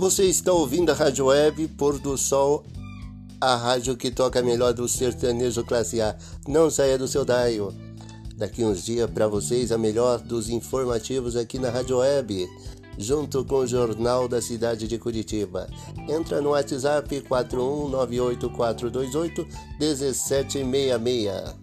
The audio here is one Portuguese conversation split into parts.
Você está ouvindo a Rádio Web Pôr do Sol, a rádio que toca melhor do sertanejo classe A. Não saia do seu dial. Daqui uns dias para vocês a melhor dos informativos aqui na Rádio Web, junto com o Jornal da Cidade de Curitiba. Entra no WhatsApp 41984281766.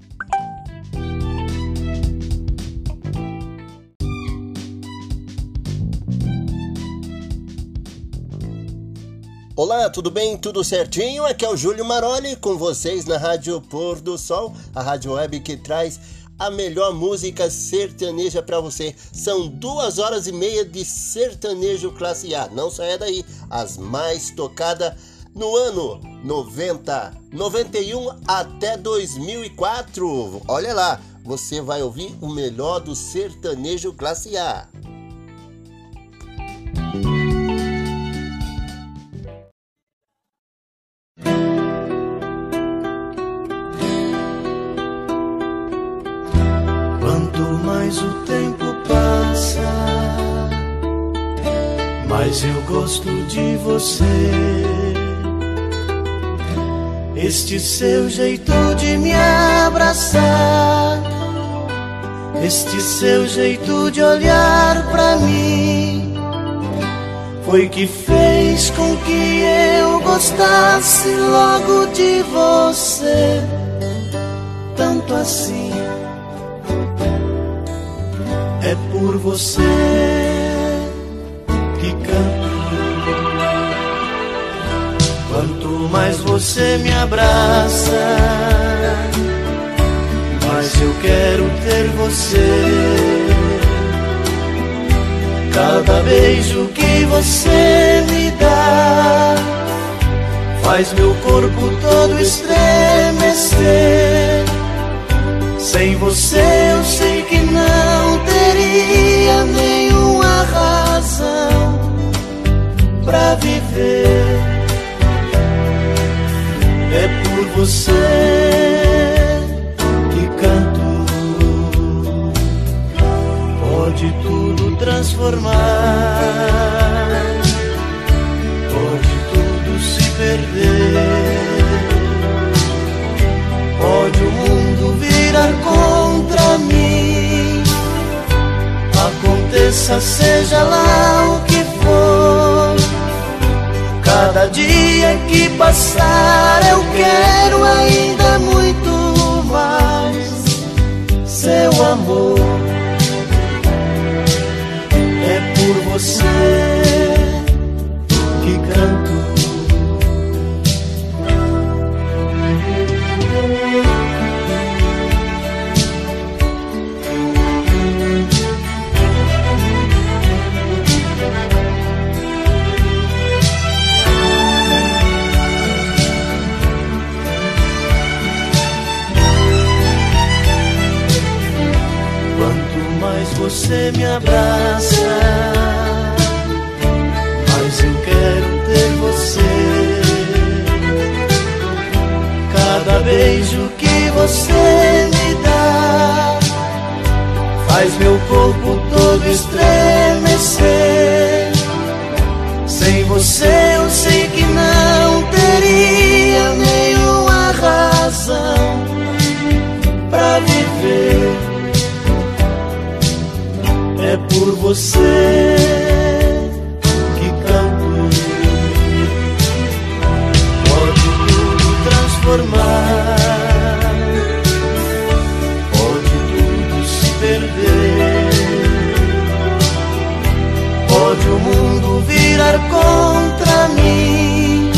Olá, tudo bem? Tudo certinho? Aqui é o Júlio Maroli com vocês na Rádio Pôr do Sol, a rádio web que traz a melhor música sertaneja para você. São duas horas e meia de sertanejo classe A. Não saia daí, as mais tocadas no ano 90, 91 até 2004. Olha lá, você vai ouvir o melhor do sertanejo classe A. mas eu gosto de você. Este seu jeito de me abraçar, este seu jeito de olhar pra mim, foi que fez com que eu gostasse logo de você, tanto assim. É por você Quanto mais você me abraça, mais eu quero ter você. Cada beijo que você me dá faz meu corpo todo estremecer. Sem você eu sei que não pra viver é por você que canto. Pode tudo transformar, pode tudo se perder, pode o mundo virar contra mim. Aconteça, seja lá o Cada dia que passar eu quero ainda muito mais seu amor. É por você que canto. Você me abraça, mas eu quero ter você. Cada beijo que você me dá faz meu corpo todo estremecer. Sem você você que canto. Pode tudo transformar, pode tudo se perder, pode o mundo virar contra mim.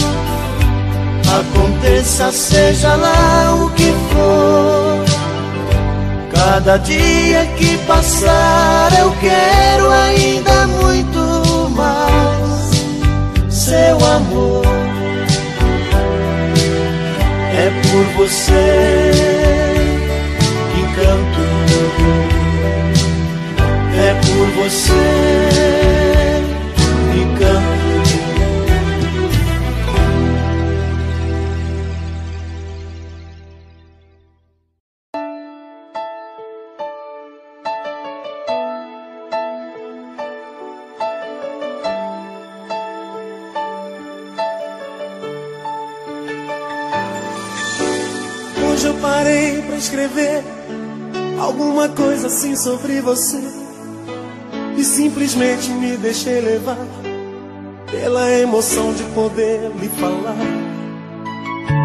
Aconteça, seja lá o que for Cada dia que passar eu quero ainda muito mais seu amor. É por você que canto, é por você. Parei pra escrever alguma coisa assim sobre você. E simplesmente me deixei levar pela emoção de poder lhe falar.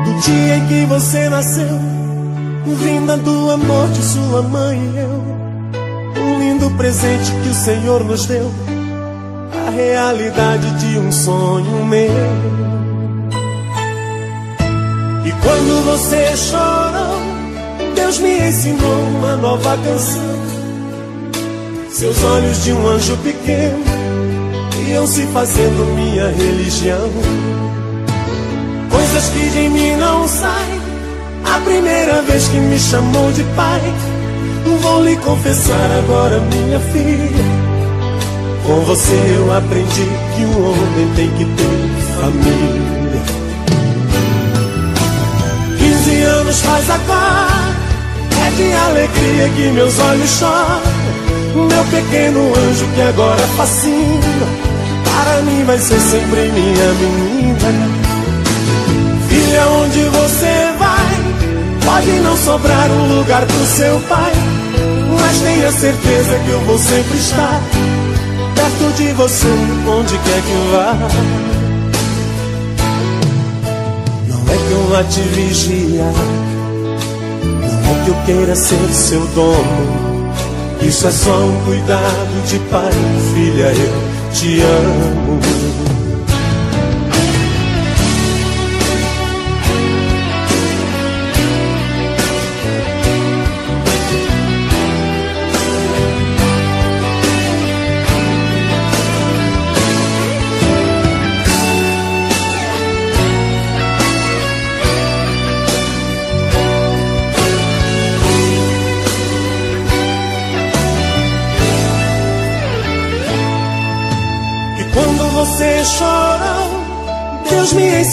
Do dia em que você nasceu, vinda do amor de sua mãe e eu, um lindo presente que o Senhor nos deu, a realidade de um sonho meu. Quando você chorou, Deus me ensinou uma nova canção. Seus olhos de um anjo pequeno iam se fazendo minha religião. Coisas que de mim não saem. A primeira vez que me chamou de pai, vou lhe confessar agora, minha filha. Com você eu aprendi que um homem tem que ter família. Anos faz agora É de alegria que meus olhos choram. Meu pequeno anjo que agora fascina Para mim vai ser sempre minha menina. Filha, onde você vai? Pode não sobrar um lugar pro seu pai Mas tenha certeza que eu vou sempre estar Perto de você, onde quer que vá Não é eu vá te vigiar que eu queira ser seu dono. Isso é só um cuidado de pai, filha, eu te amo.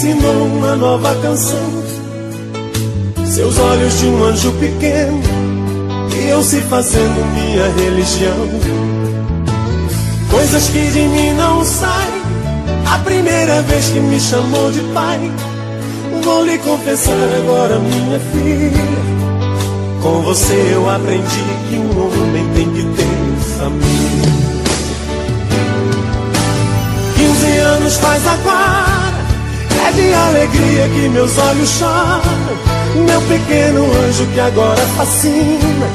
Ensinou uma nova canção. Seus olhos de um anjo pequeno iam se fazendo minha religião. Coisas que de mim não saem. A primeira vez que me chamou de pai, vou lhe confessar agora, minha filha. Com você eu aprendi que um homem tem que ter família. 15 anos faz agora de alegria que meus olhos choram Meu pequeno anjo que agora fascina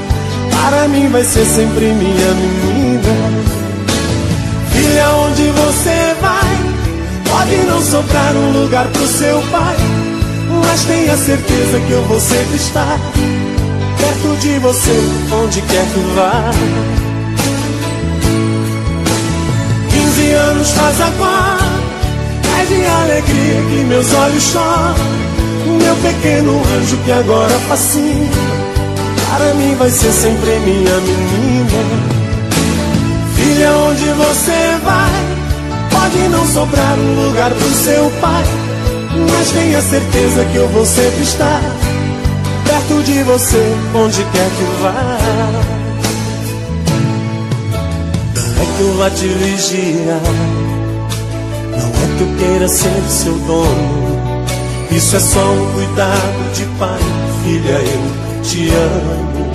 Para mim vai ser sempre minha menina. Filha, onde você vai? Pode não sobrar um lugar pro seu pai Mas tenha certeza que eu vou sempre estar Perto de você, onde quer que vá. 15 anos faz agora de alegria que meus olhos choram. Meu pequeno anjo que agora fascina. Para mim vai ser sempre minha menina. Filha, onde você vai? Pode não sobrar um lugar pro seu pai Mas tenha certeza que eu vou sempre estar Perto de você, onde quer que vá. É que eu vá te vigiar que eu queira ser seu dono. Isso é só um cuidado de pai, filha, eu te amo.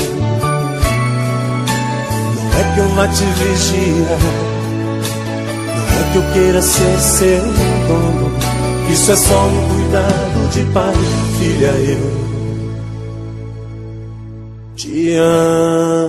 Não é que eu vá te vigiar. Não é que eu queira ser seu dono. Isso é só um cuidado de pai, filha, eu te amo.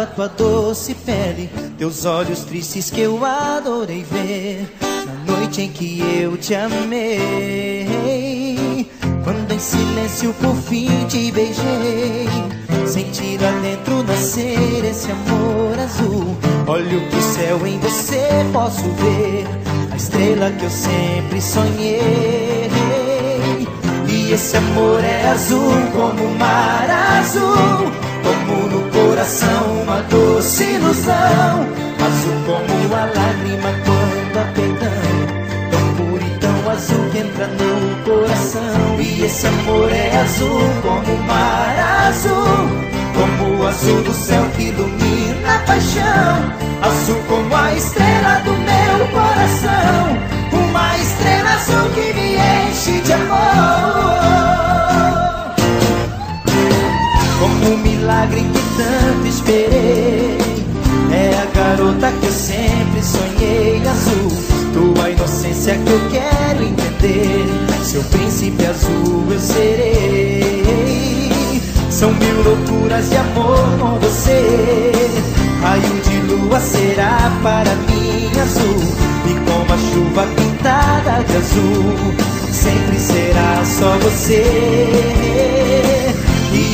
Tocava tua doce pele, teus olhos tristes que eu adorei ver. Na noite em que eu te amei. Quando em silêncio por fim te beijei. Sentir lá dentro nascer esse amor azul. Olho pro céu em você, posso ver a estrela que eu sempre sonhei esse amor é azul como o mar azul Como coração uma doce ilusão Azul como a lágrima quando há perdão Tão puro e entra no coração. E esse amor é azul como o mar azul, como o azul do céu que ilumina a paixão. Azul como a estrela do meu coração, uma estrela azul que me enche de amor. Como um milagre que tanto esperei. É a garota que eu sempre sonhei Azul, tua inocência que eu quero entender. Seu príncipe azul eu serei. São mil loucuras de amor com você. Raio de lua será para mim azul. E como a chuva pintada de azul Sempre será só você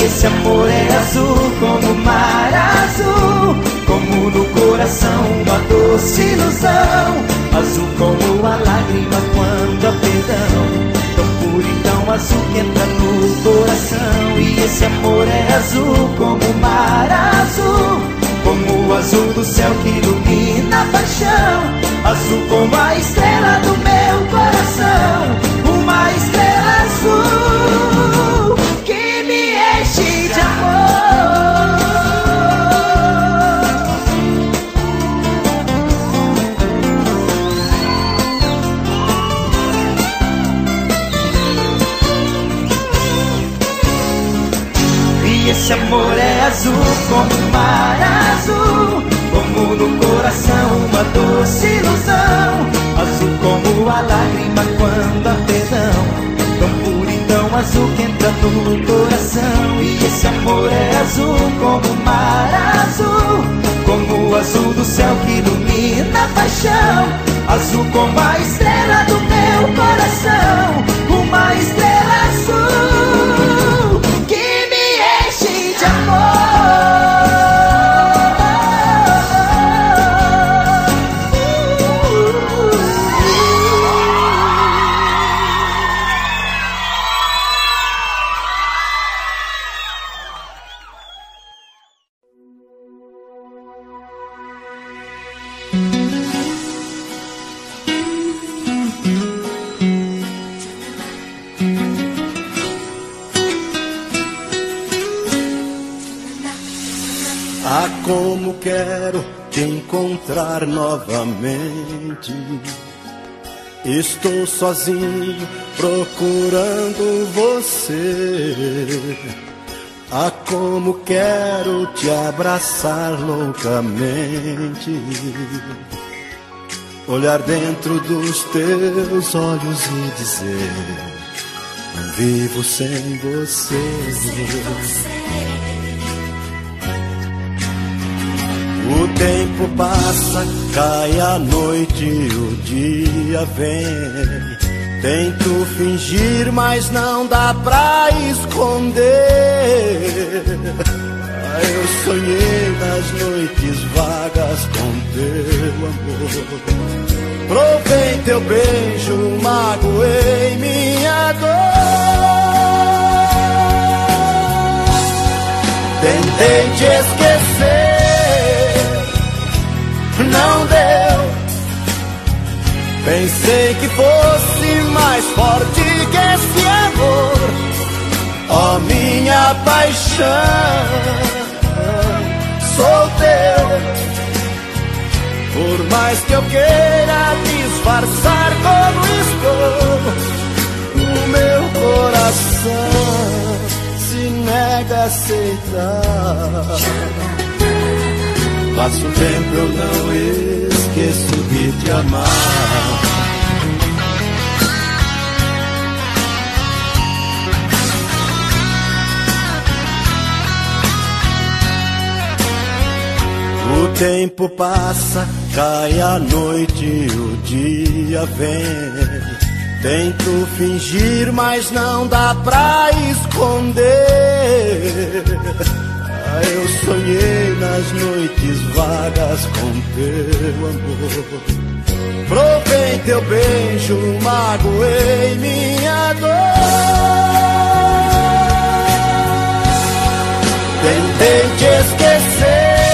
esse amor é azul como o mar azul Como no coração uma doce ilusão Azul como a lágrima quando há perdão. Tão puro e tão azul que entra no coração E esse amor é azul como o mar azul Como o azul do céu que ilumina a paixão Azul como a estrela do meu esse amor é azul como o mar azul, como no coração uma doce ilusão, azul como a lágrima quando há perdão. Tão azul que entra no coração. E esse amor é azul como o mar azul. Como o azul do céu que ilumina a paixão. Azul como a estrela do meu coração. Uma estrela novamente. Estou sozinho procurando você. Ah, como quero te abraçar loucamente. Olhar dentro dos teus olhos e dizer: vivo sem você. Sem você. O tempo passa, cai a noite, o dia vem. Tento fingir, mas não dá pra esconder. Ah, eu sonhei nas noites vagas com teu amor. Provei teu beijo, magoei minha dor. Tentei te esquecer não deu. Pensei que fosse mais forte que esse amor, ó oh, minha paixão. Sou teu. Por mais que eu queira disfarçar como estou, o meu coração se nega a aceitar. Passo tempo eu não esqueço de te amar. O tempo passa, cai a noite, o dia vem. Tento fingir, mas não dá pra esconder eu sonhei nas noites vagas com teu amor. Provei teu beijo, magoei minha dor. Tentei te esquecer,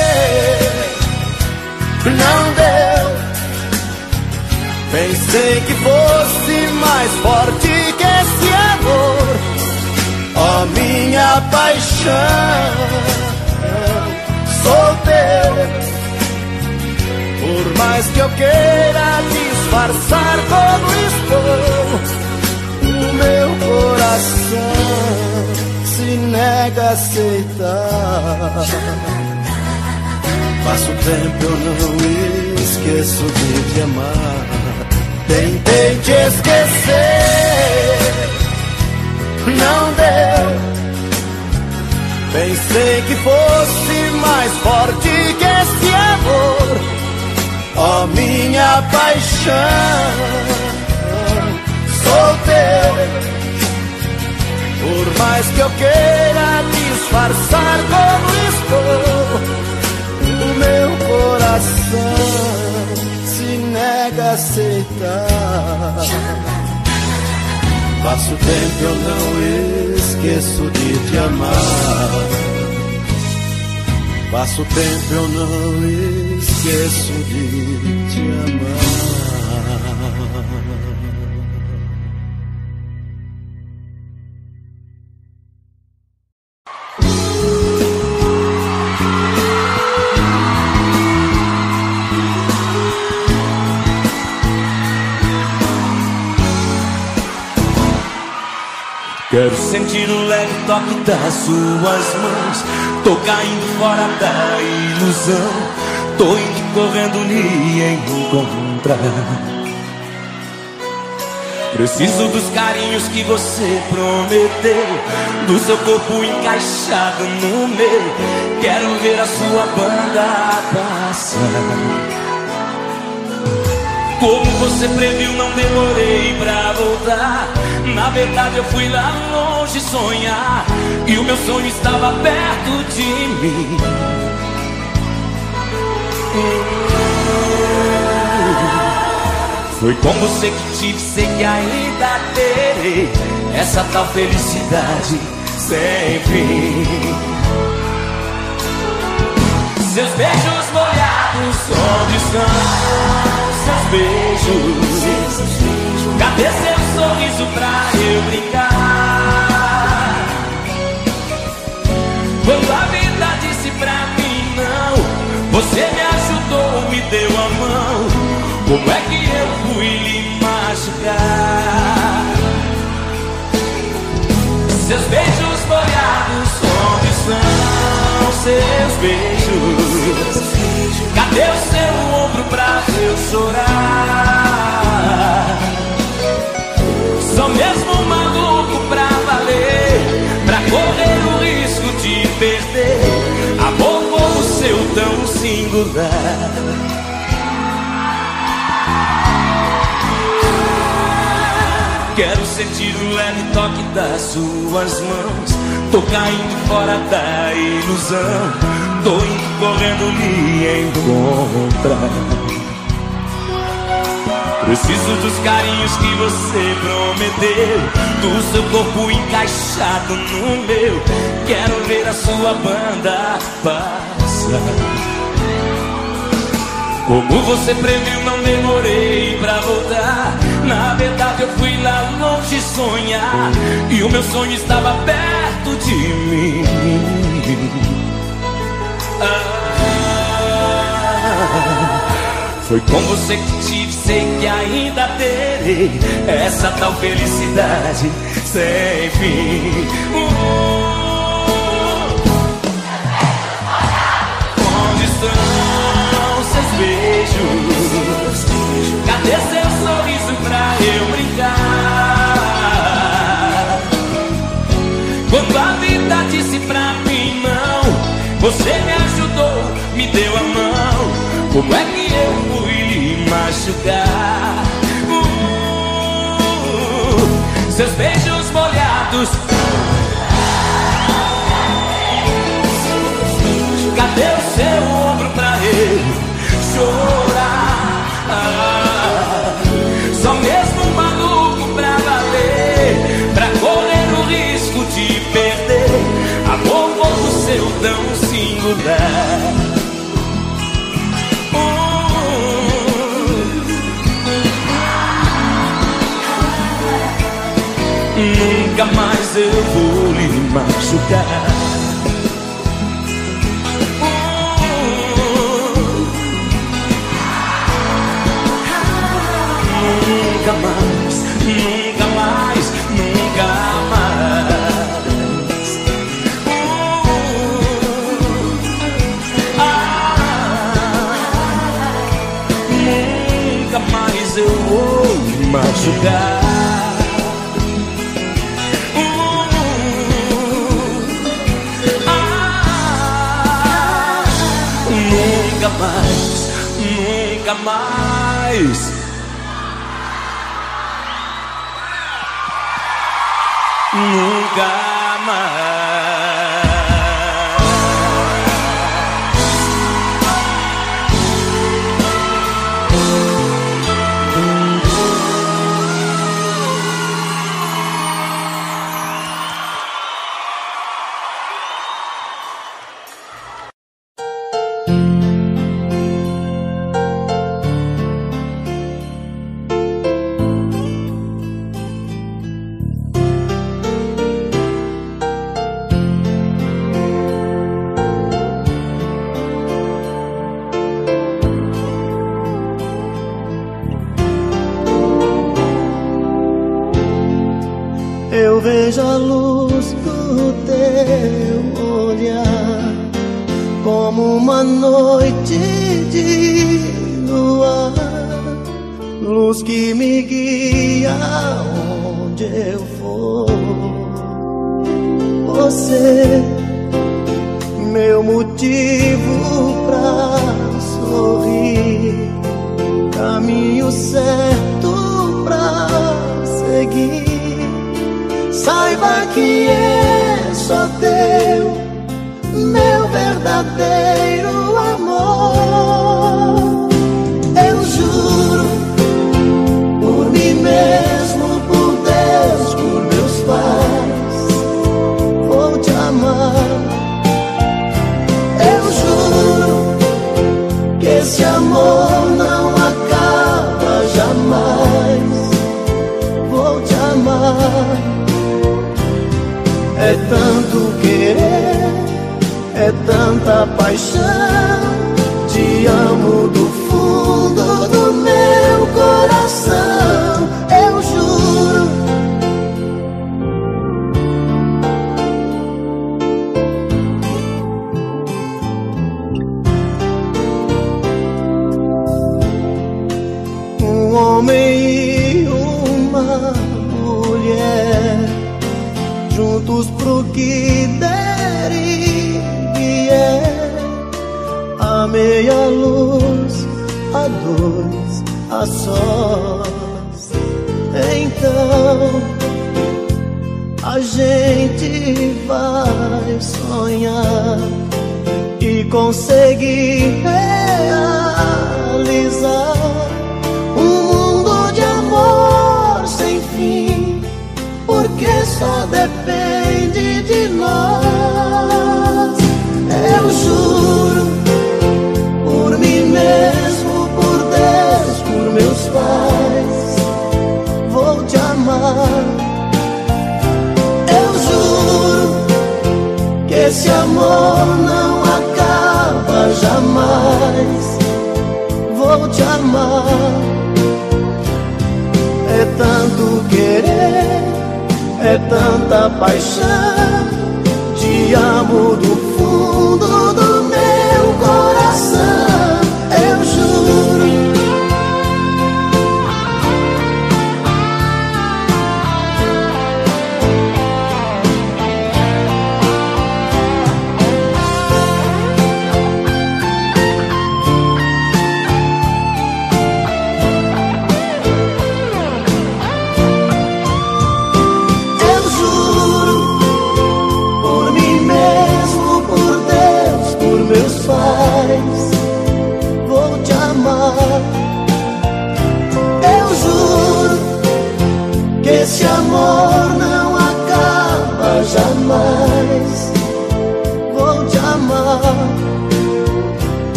não deu. Pensei que fosse mais forte que esse amor ó oh, minha paixão. Sou teu, por mais que eu queira disfarçar como estou, o meu coração se nega a aceitar. Passo tempo eu não esqueço de te amar. Tentei te esquecer, não deu. Pensei que fosse mais forte que esse amor, ó oh, minha paixão. Sou teu. Por mais que eu queira disfarçar como estou, o meu coração se nega a aceitar. Passo tempo eu não esqueço de te amar. Passo tempo eu não esqueço de te amar. Quero sentir o leve toque das suas mãos. Tô caindo fora da ilusão. Tô indo correndo lhe encontrar. Preciso dos carinhos que você prometeu. Do seu corpo encaixado no meu. Quero ver a sua banda passar. Como você previu, não demorei pra voltar. Na verdade, eu fui lá longe sonhar. E o meu sonho estava perto de mim. Foi com você que tive, sei que ainda terei essa tal felicidade sem fim. Seus beijos molhados, onde estão? seus beijos? Cadê seu sorriso pra eu brincar? Quando a vida disse pra mim não, você me ajudou, me deu a mão. Como é que eu fui lhe machucar? Seus beijos molhados, seus beijos? Cadê o seu ombro pra eu chorar? Sou mesmo maluco pra valer Pra correr o risco de perder Amor como seu tão singular Quero sentir o leve toque das suas mãos Tô caindo fora da ilusão. Tô correndo lhe encontrar. Preciso dos carinhos que você prometeu. Do seu corpo encaixado no meu. Quero ver a sua banda passar Como você previu, não demorei pra voltar. Na verdade eu fui lá longe sonhar. E o meu sonho estava perto de mim. Foi com você que tive, sei que ainda terei essa tal felicidade sem fim. Uh, beijos? Cadê seu sorriso pra eu brincar? Quando a vida disse pra mim não, você me me deu a mão. Como é que eu fui machucar? Uh, seus beijos molhados. Cadê o seu ombro pra eu chorar? Só mesmo um maluco pra valer, pra correr o risco de perder amor como o seu tão singular. nunca mais eu vou lhe machucar. Mais.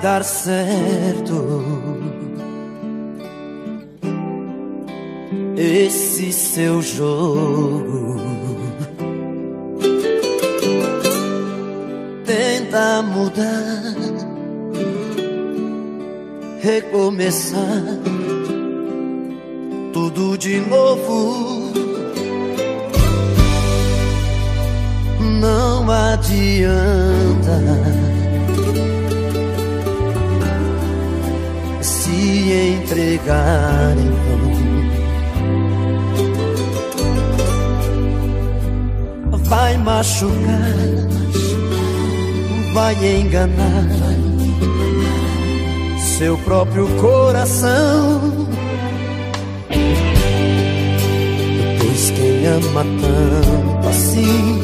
Dar certo. Esse seu jogo. Tenta mudar, recomeçar tudo de novo. Não adianta entregar em vão. Vai machucar, vai enganar seu próprio coração. Pois quem ama tanto assim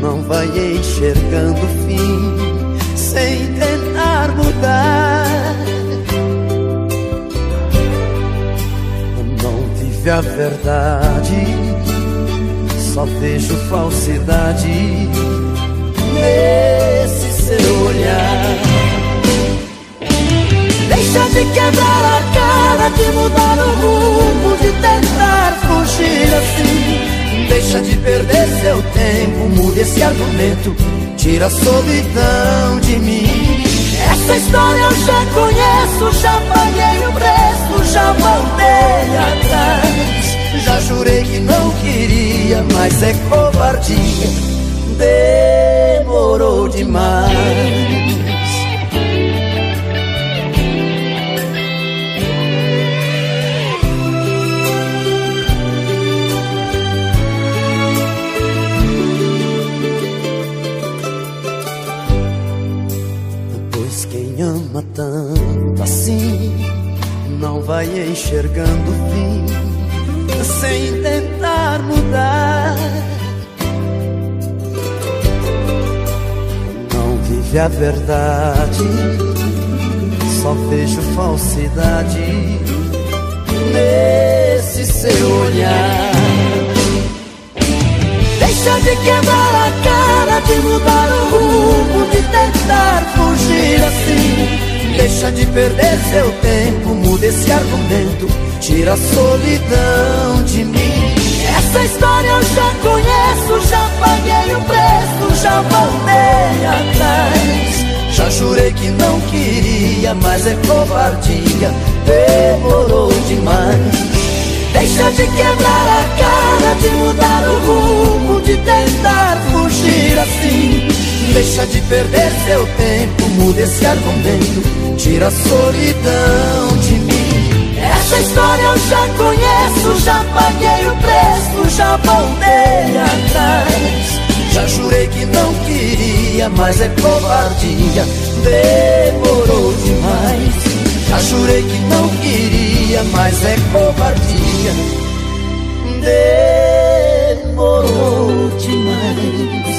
não vai enxergando o fim sem tentar mudar. Vive a verdade, só vejo falsidade nesse seu olhar. Deixa de quebrar a cara, de mudar o rumo, de tentar fugir assim. Deixa de perder seu tempo, mude esse argumento, tira a solidão de mim. Essa história eu já conheço, já paguei o preço, já voltei atrás. Já jurei que não queria, mas é covardia. Demorou demais. Vai enxergando o fim sem tentar mudar. Não vive a verdade, só vejo falsidade nesse seu olhar. Deixa de quebrar a cara, de mudar o rumo, de tentar fugir assim. Deixa de perder seu tempo, muda esse argumento, tira a solidão de mim. Essa história eu já conheço, já paguei o preço, já voltei atrás. Já jurei que não queria, mas é covardia, demorou demais. Deixa de quebrar a cara, de mudar o rumo, de tentar fugir assim. Deixa de perder seu tempo, muda esse argumento, tira a solidão de mim. Essa história eu já conheço, já paguei o preço, já voltei atrás. Já jurei que não queria, mas é covardia, demorou demais. Já jurei que não queria, mas é covardia. Demorou demais. Demais.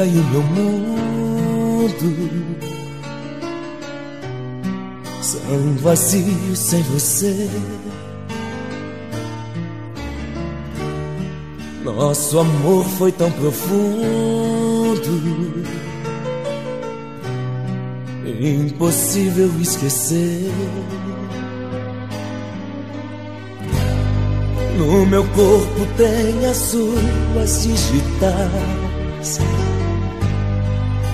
Vida e o meu mundo são vazios sem você. Nosso amor foi tão profundo, impossível esquecer. No meu corpo tem as suas digitais.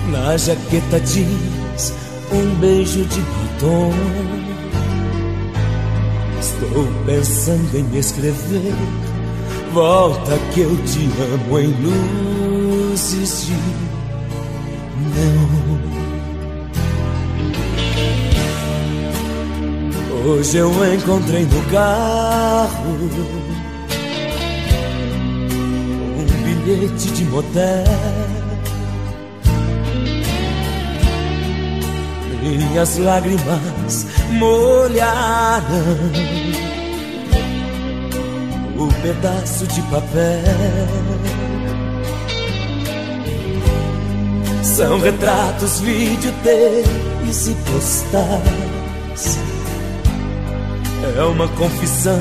Na jaqueta diz um beijo de batom. Estou pensando em escrever. Volta que eu te amo em luzes de neon. Hoje eu encontrei no carro um bilhete de motel. Minhas lágrimas molharam o pedaço de papel. São retratos, videotapes e postais. É uma confissão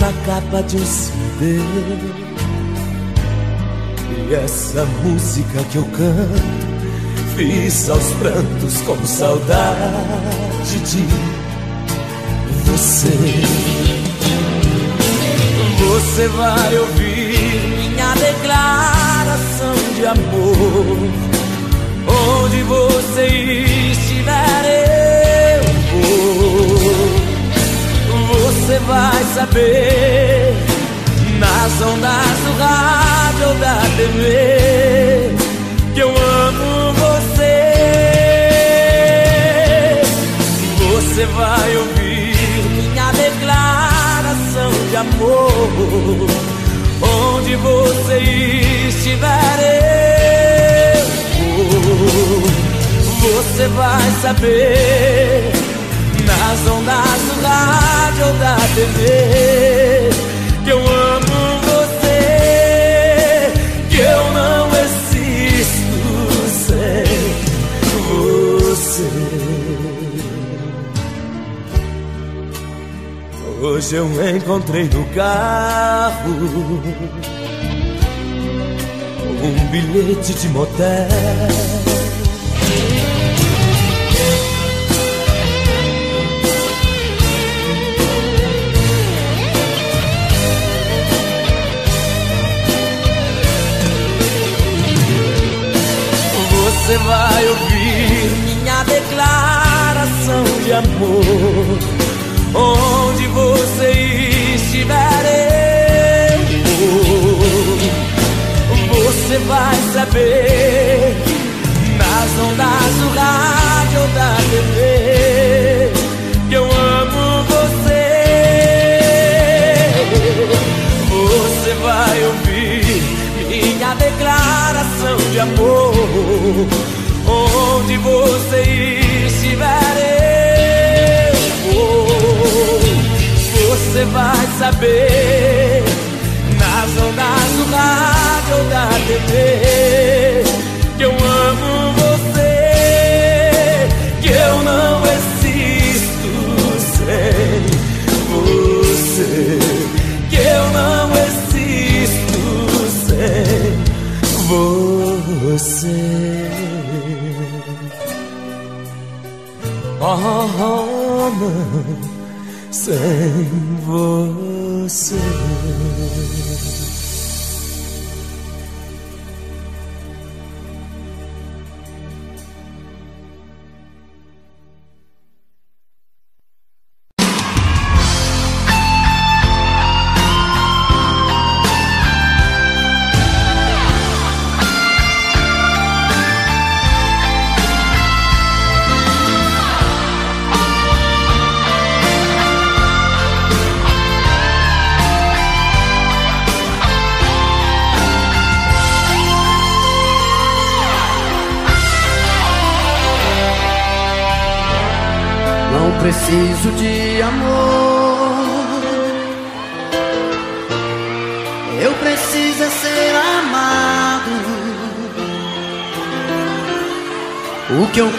na capa de um CD. E essa música que eu canto Fiz aos prantos com saudade de você. Você vai ouvir minha declaração de amor. Onde você estiver, eu vou. Você vai saber nas ondas do rádio da TV Você vai ouvir minha declaração de amor. Onde você estiver, eu vou. Você vai saber nas ondas do rádio ou da TV que eu amo você, que eu não você. Hoje eu encontrei no carro um bilhete de motel. Você vai ouvir minha declaração de amor. Onde você estiver, eu vou. Você vai saber nas ondas do rádio ou da TV que eu amo você. Você vai ouvir minha declaração de amor. Onde você estiver, Você vai saber. Nas ondas do rádio da TV que eu amo você, que eu não existo sem você, que eu não você. Oh, oh, não, sem.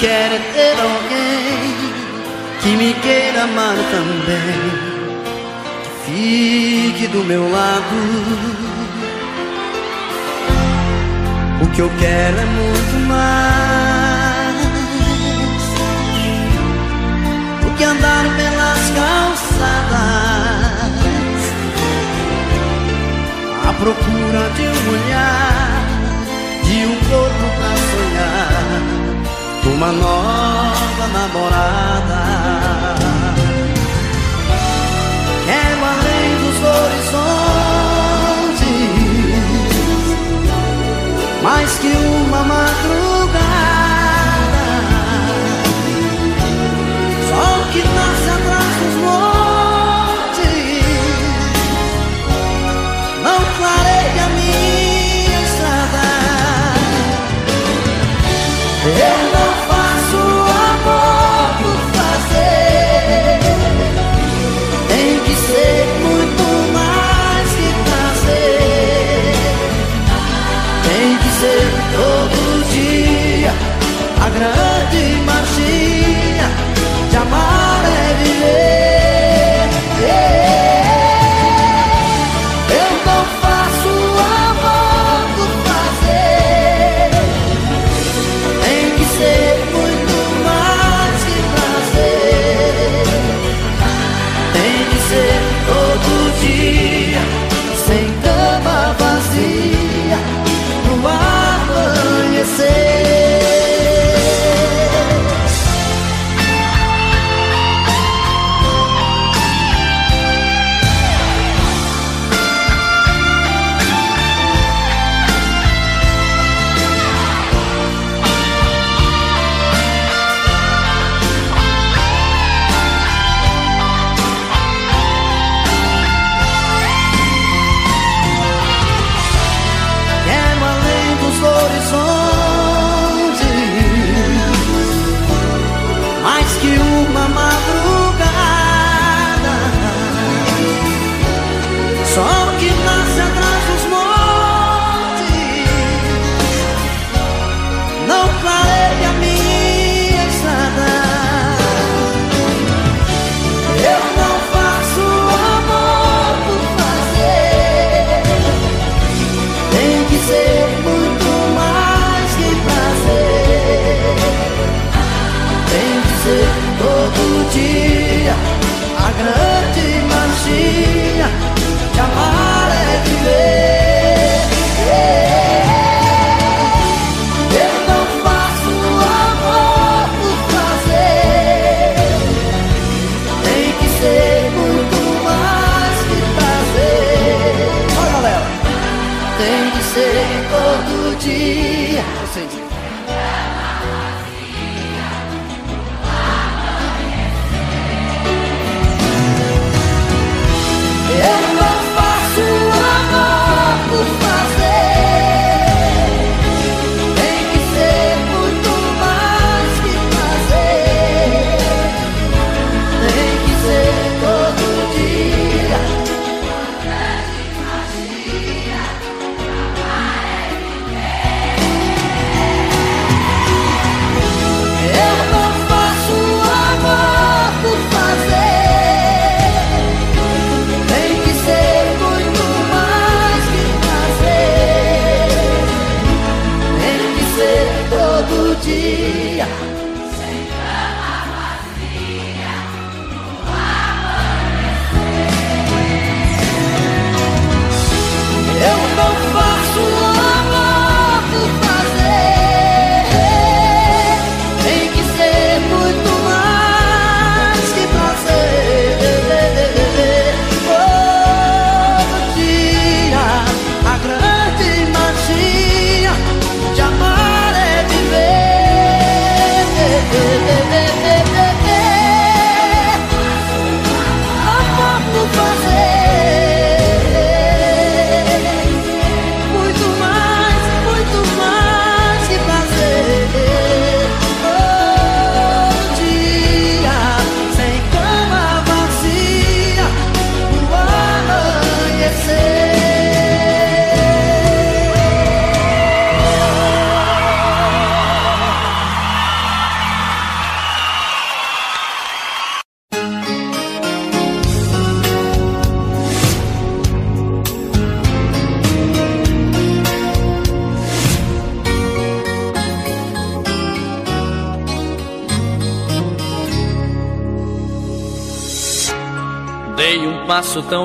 O que eu quero é ter alguém que me queira amar também, que fique do meu lado. O que eu quero é muito mais do que andar pelas calçadas à procura de um olhar, uma nova namorada. Quero além dos horizontes, mais que uma madrugada.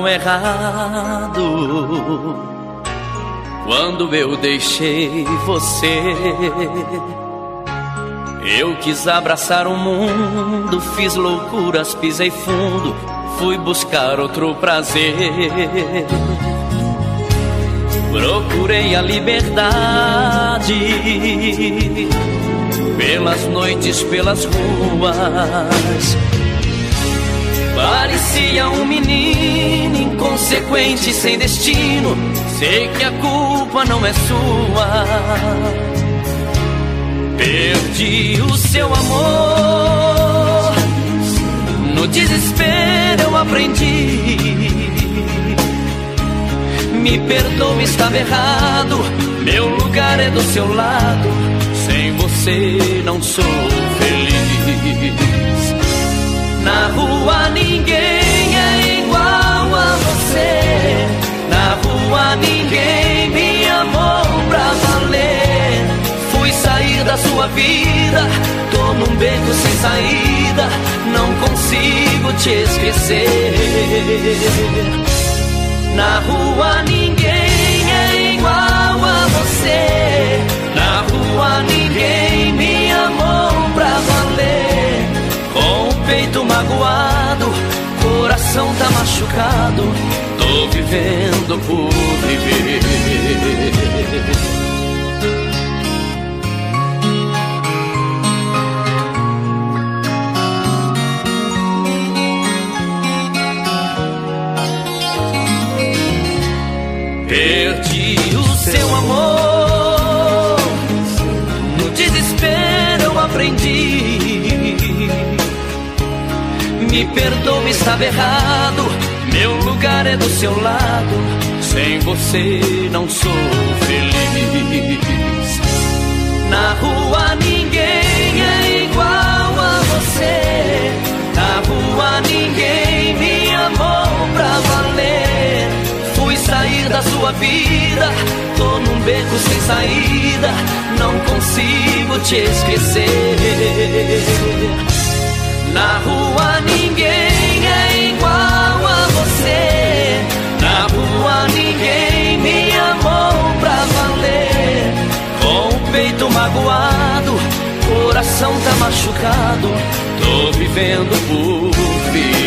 Errado quando eu deixei você. Eu quis abraçar o mundo, fiz loucuras, pisei fundo, fui buscar outro prazer. Procurei a liberdade pelas noites, pelas ruas. Parecia um menino inconsequente, sem destino. Sei que a culpa não é sua. Perdi o seu amor. No desespero eu aprendi me perdoe, estava errado. Meu lugar é do seu lado. Sem você não sou feliz. Na rua ninguém é igual a você. Na rua ninguém me amou pra valer. Fui sair da sua vida. Tô num beco sem saída. Não consigo te esquecer. Na rua ninguém é igual a você. Na rua ninguém peito magoado, coração tá machucado. Tô vivendo por viver. Perdi o seu amor. Me perdoe, estava errado. Meu lugar é do seu lado. Sem você não sou feliz. Na rua ninguém é igual a você. Na rua ninguém me amou pra valer sair da sua vida. Tô num beco sem saída, não consigo te esquecer. Na rua ninguém é igual a você. Na rua ninguém me amou pra valer. Com o peito magoado, coração tá machucado. Tô vivendo por viver.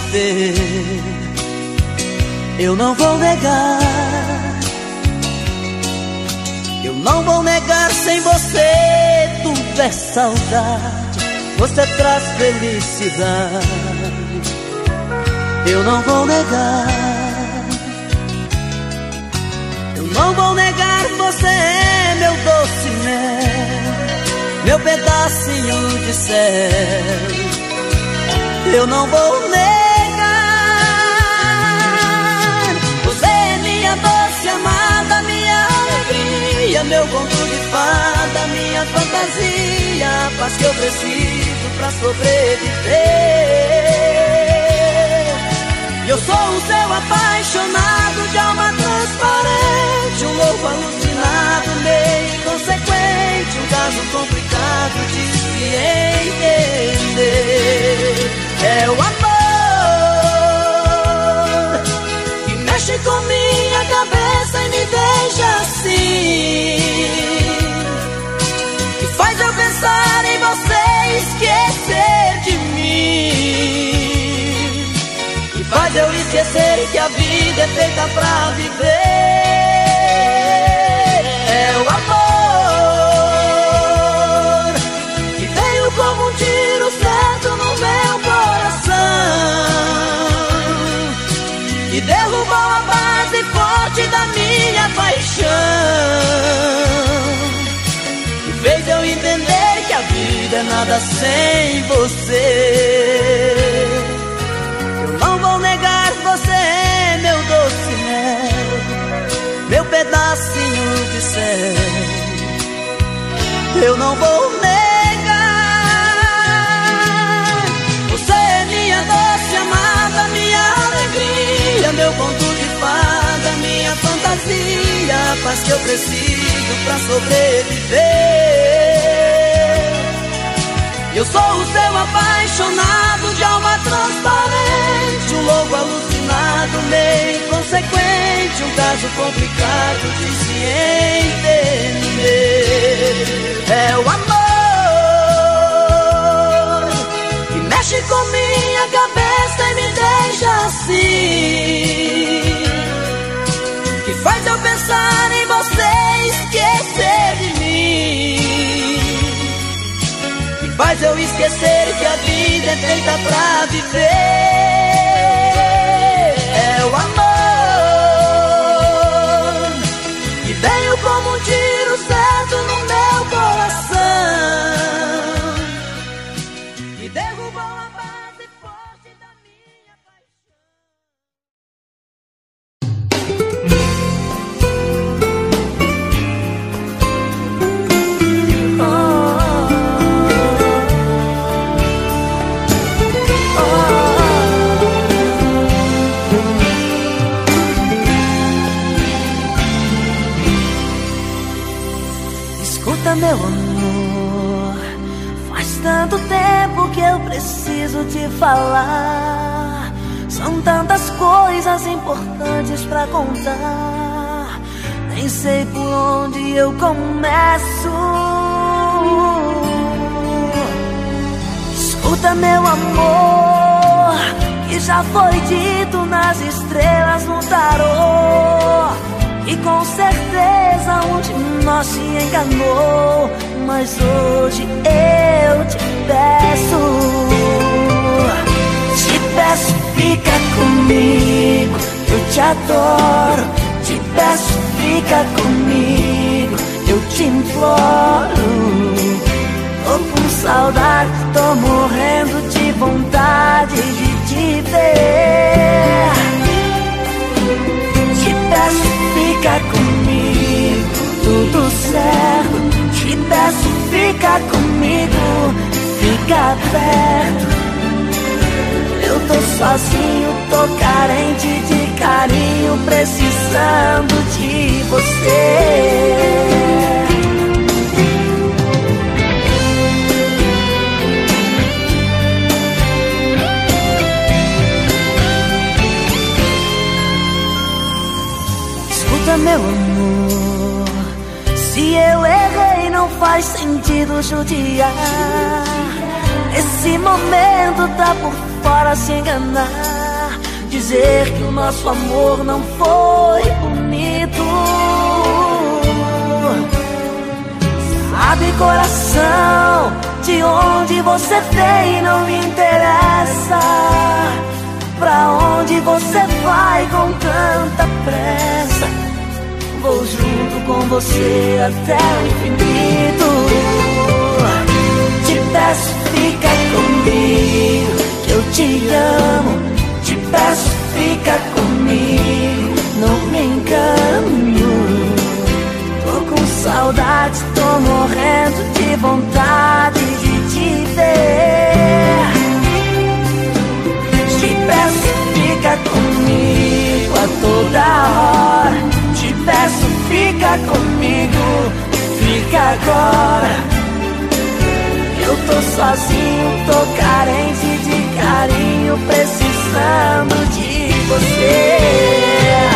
Te. Eu não vou negar. Eu não vou negar sem você. Tudo é saudade. Você traz felicidade. Eu não vou negar. Eu não vou negar, você é meu doce mel, meu pedacinho de céu. Eu não vou negar, meu conto de fada, minha fantasia, a paz que eu preciso pra sobreviver. Eu sou o seu apaixonado de alma transparente, um louco alucinado, meio inconsequente, um caso complicado de se entender. É o amor que mexe com minha cabeça e me deixa assim, que faz eu pensar em você e esquecer de mim. E faz eu esquecer que a vida é feita pra viver. É o amor que veio como um tiro certo no meu coração. que derrubou a base forte da minha nada sem você. Eu não vou negar, você é meu doce mel, meu pedacinho de céu. Eu não vou negar. meu conto de fada, minha fantasia, a paz que eu preciso pra sobreviver. Eu sou o seu apaixonado de alma transparente, um louco alucinado, meio inconsequente, um caso complicado de se entender. É o amor que mexe com minha cabeça e me deixa assim Que faz eu pensar em você e esquecer de faz eu esquecer que a vida é feita pra viver. É o amor. Que veio como um tiro preciso te falar. São tantas coisas importantes pra contar. Nem sei por onde eu começo. Escuta, meu amor. Que já foi dito nas estrelas no tarô. E com certeza um de nós se enganou Mas hoje eu te peço peço, fica comigo Eu te adoro Te peço, fica comigo Eu te imploro Tô com saudade, tô morrendo de vontade de te ver te peço, fica comigo, tudo certo. Te peço, fica comigo, fica perto. Tô sozinho, tô carente de carinho, precisando de você. Escuta, meu amor. Se eu errei, não faz sentido judiar. Esse momento tá por se enganar. Dizer que o nosso amor não foi bonito. Sabe, coração, de onde você vem não me interessa. Pra onde você vai com tanta pressa? Vou junto com você até o infinito. Te peço, fica comigo, te amo. Te peço, fica comigo, não me engano. Tô com saudade, tô morrendo de vontade de te ver. Te peço, fica comigo a toda hora. Te peço, fica comigo, fica agora. Eu tô sozinho, tô carente carinho, precisando de você.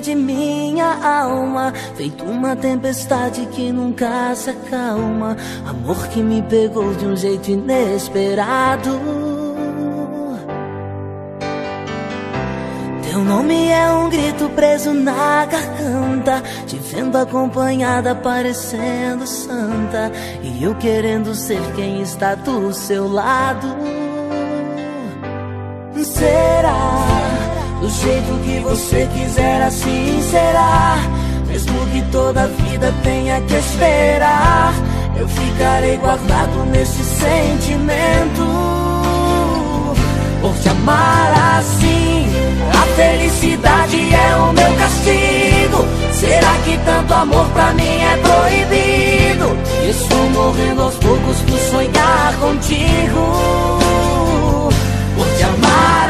De minha alma, feito uma tempestade que nunca se acalma. Amor que me pegou de um jeito inesperado. Teu nome é um grito preso na garganta, te vendo acompanhada, parecendo santa, e eu querendo ser quem está do seu lado. Do jeito que você quiser, assim será. Mesmo que toda a vida tenha que esperar, eu ficarei guardado nesse sentimento. Por te amar assim, a felicidade é o meu castigo. Será que tanto amor pra mim é proibido? Estou morrendo aos poucos por sonhar contigo. Por te amar.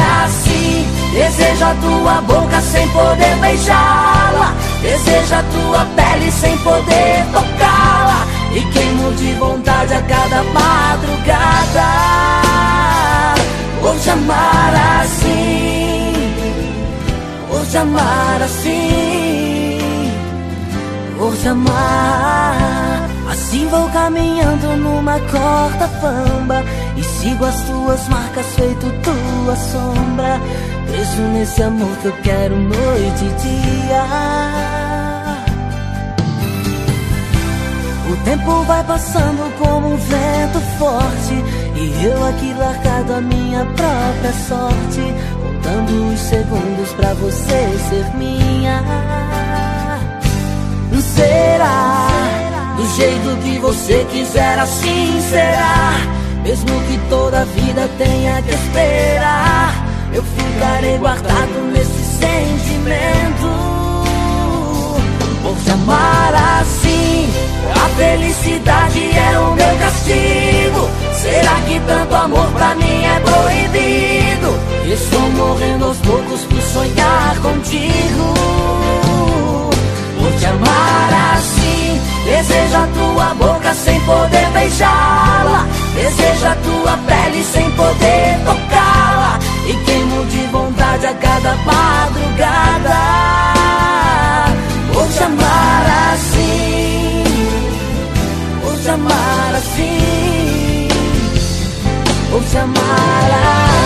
Desejo a tua boca sem poder beijá-la. Desejo a tua pele sem poder tocá-la. E queimo de vontade a cada madrugada. Vou te amar assim. Vou te amar assim. Vou te amar. Assim vou caminhando numa corta pamba E sigo as tuas marcas feito tua sombra Preso nesse amor que eu quero noite e dia. O tempo vai passando como um vento forte E eu aqui largado a minha própria sorte Contando os segundos pra você ser minha. Será? Do jeito que você quiser assim será. Mesmo que toda a vida tenha que esperar eu ficarei guardado nesse sentimento. Por te amar assim. A felicidade é o meu castigo. Será que tanto amor pra mim é proibido? Estou morrendo aos poucos por sonhar contigo. Por te amar assim. Desejo a tua boca sem poder beijá-la. Desejo a tua pele sem poder tocá-la de vontade a cada madrugada. Vou te amar assim Vou te amar assim Vou te amar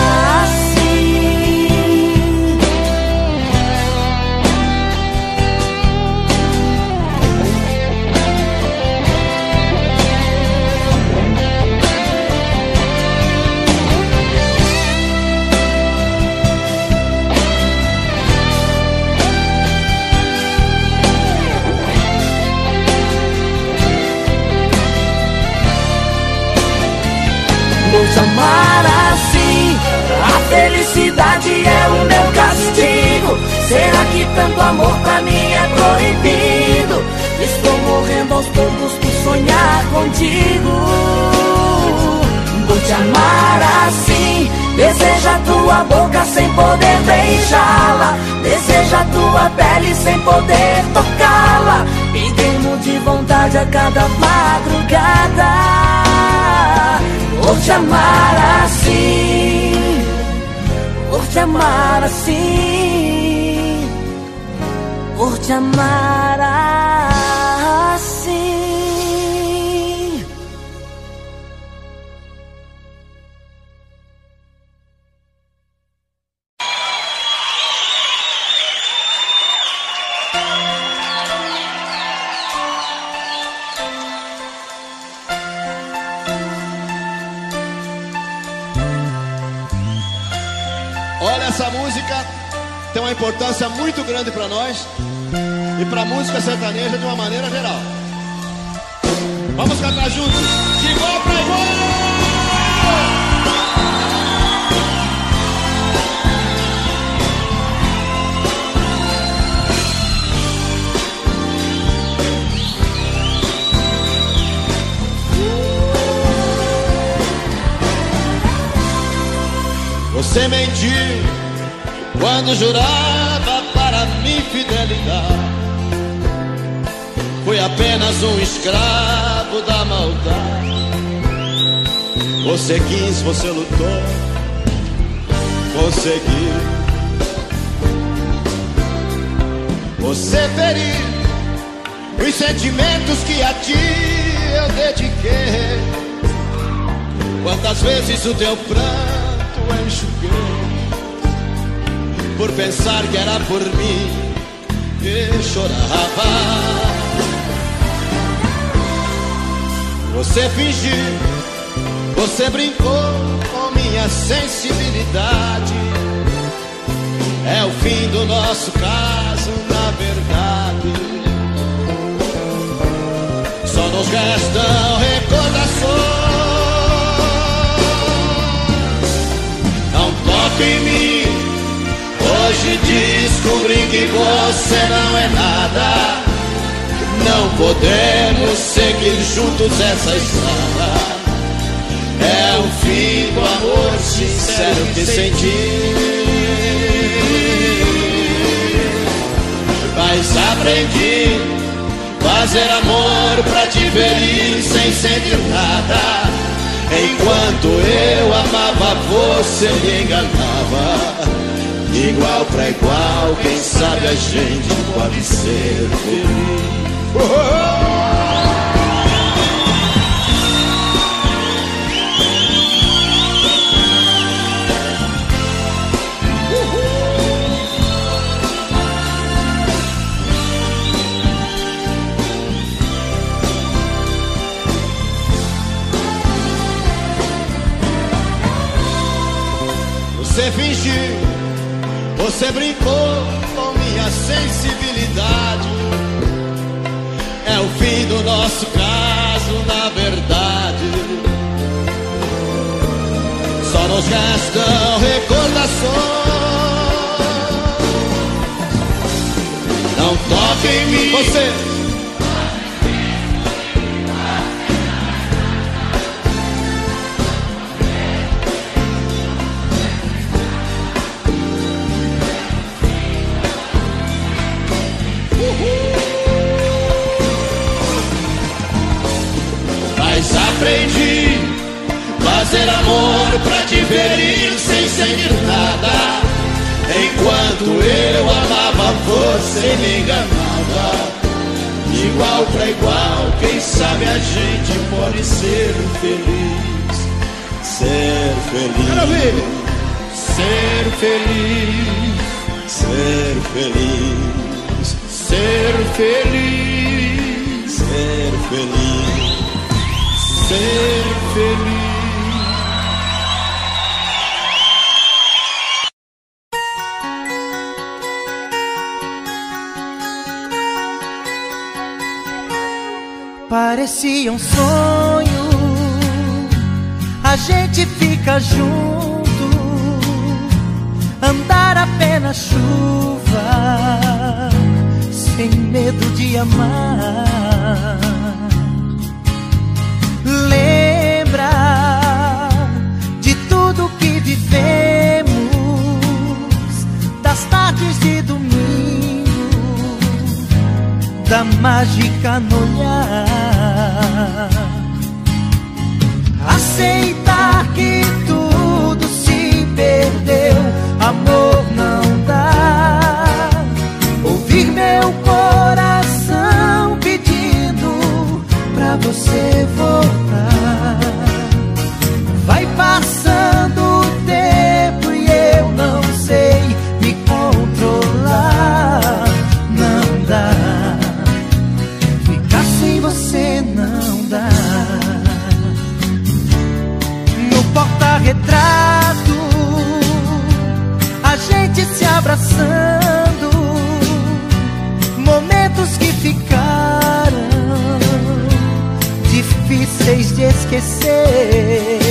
te amar assim. A felicidade é o meu castigo. Será que tanto amor pra mim é proibido? Estou morrendo aos poucos por sonhar contigo. Vou te amar assim. Deseja tua boca sem poder beijá-la. Deseja tua pele sem poder tocá-la. E queimo de vontade a cada madrugada. Por te amar assim, por te amar assim, por te amar assim. Importância muito grande para nós e para a música sertaneja de uma maneira geral. Vamos cantar juntos. De igual para igual! Você mentiu quando jurava para mim fidelidade. Fui apenas um escravo da maldade. Você quis, você lutou, conseguiu. você ferir os sentimentos que a ti eu dediquei. Quantas vezes o teu pranto enxuguei por pensar que era por mim que chorava. Você fingiu, você brincou com minha sensibilidade. É o fim do nosso caso, na verdade. Só nos restam recordações. Não toque em mim. Hoje descobri que você não é nada. Não podemos seguir juntos essa estrada. É o fim do amor sincero que senti. Mas aprendi fazer amor pra te ferir sem sentir nada. Enquanto eu amava, você me enganava. Igual pra igual, quem sabe a gente pode ser feliz. Você fingiu, você brincou com minha sensibilidade. É o fim do nosso caso, na verdade. Só nos restam recordações. Não toque em mim. Você. Fazer amor pra te ferir sem sentir nada. Enquanto eu amava, você me enganava. Igual pra igual, quem sabe a gente pode ser feliz. Ser feliz. Ser feliz. Ser feliz. Ser feliz. Ser feliz. Ser feliz. Parecia um sonho, a gente fica junto, andar apenas chuva, sem medo de amar. Lembra de tudo que vivemos, da mágica no olhar. Aceitar que tudo se perdeu, amor não dá. Ouvir meu coração pedindo pra você voltar. enlouquecer.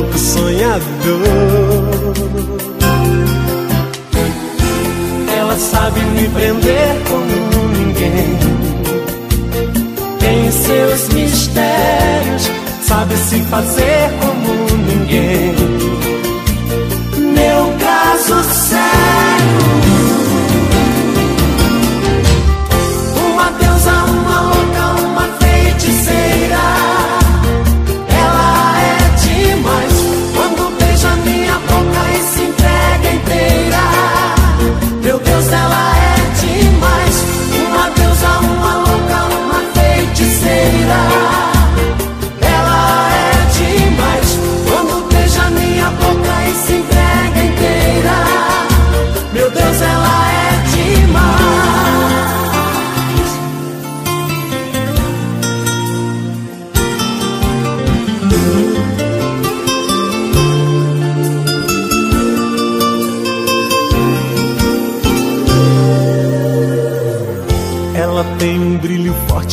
Louco sonhador sabe me prender como ninguém. Tem seus mistérios, sabe se fazer como ninguém.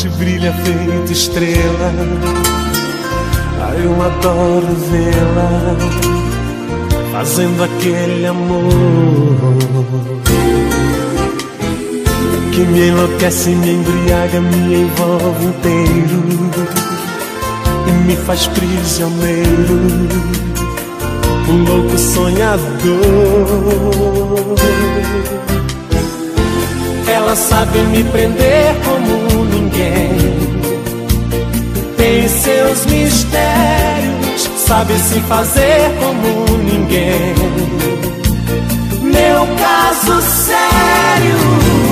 Brilha feito estrela. Ai, eu adoro vê-la fazendo aquele amor que me enlouquece, me embriaga, me envolve inteiro e me faz prisioneiro, um louco sonhador. Ela sabe me prender como ninguém. Tem seus mistérios, sabe se fazer como ninguém. Meu caso sério.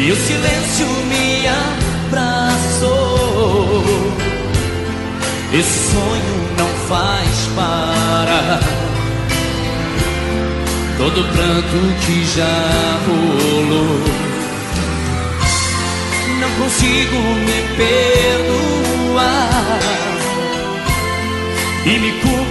E o silêncio me abraçou. Esse sonho não faz parar todo pranto que já rolou. Não consigo me perdoar e me culpo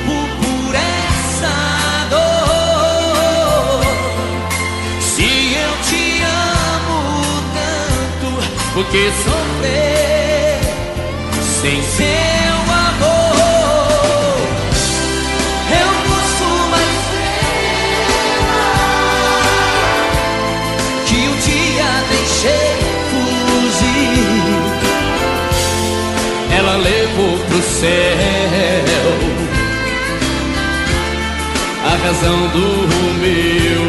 porque sofrer sem seu amor. Eu busco uma estrela que um dia deixei fugir. Ela levou pro céu a razão do meu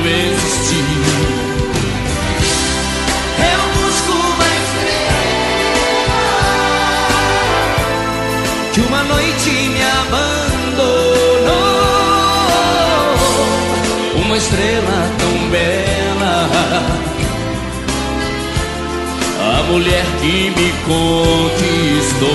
mulher que me conquistou.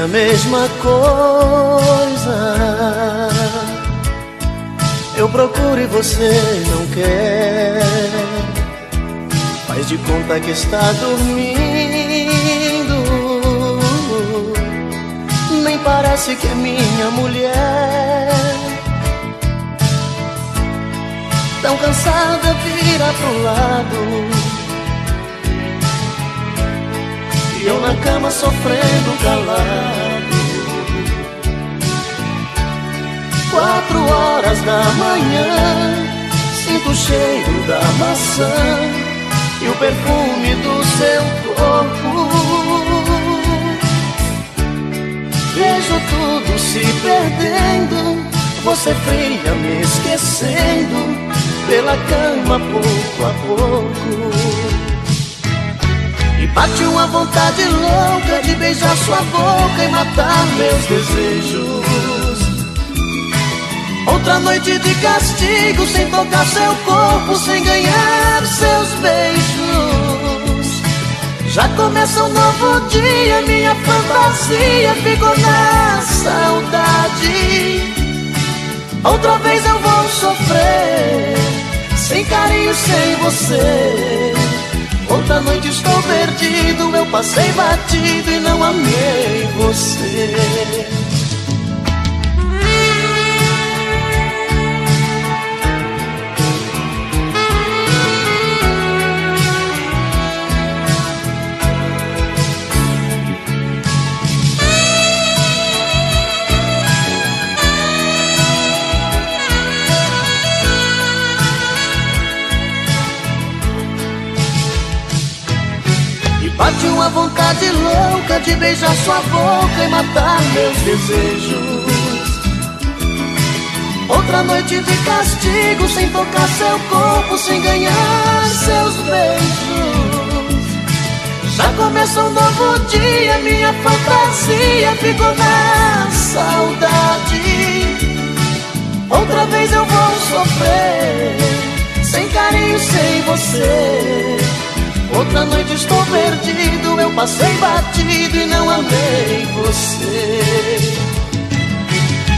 A mesma coisa. Eu procuro e você não quer. Faz de conta que está dormindo. Nem parece que é minha mulher. Tão cansada, vira pro lado E eu na cama sofrendo calado. Quatro horas da manhã Sinto o cheiro da maçã E o perfume do seu corpo. Vejo tudo se perdendo Você fria me esquecendo Pela cama pouco a pouco Bate uma vontade louca de beijar sua boca e matar meus desejos. Outra noite de castigo, sem tocar seu corpo, sem ganhar seus beijos. Já começa um novo dia, minha fantasia ficou na saudade. Outra vez eu vou sofrer, sem carinho, sem você. Outra noite estou perdido, eu passei batido e não amei você. Bate uma vontade louca de beijar sua boca e matar meus desejos. Outra noite de castigo, sem tocar seu corpo, sem ganhar seus beijos. Já começa um novo dia, minha fantasia ficou na saudade. Outra vez eu vou sofrer, sem carinho, sem você. Outra noite estou perdido, eu passei batido e não amei você.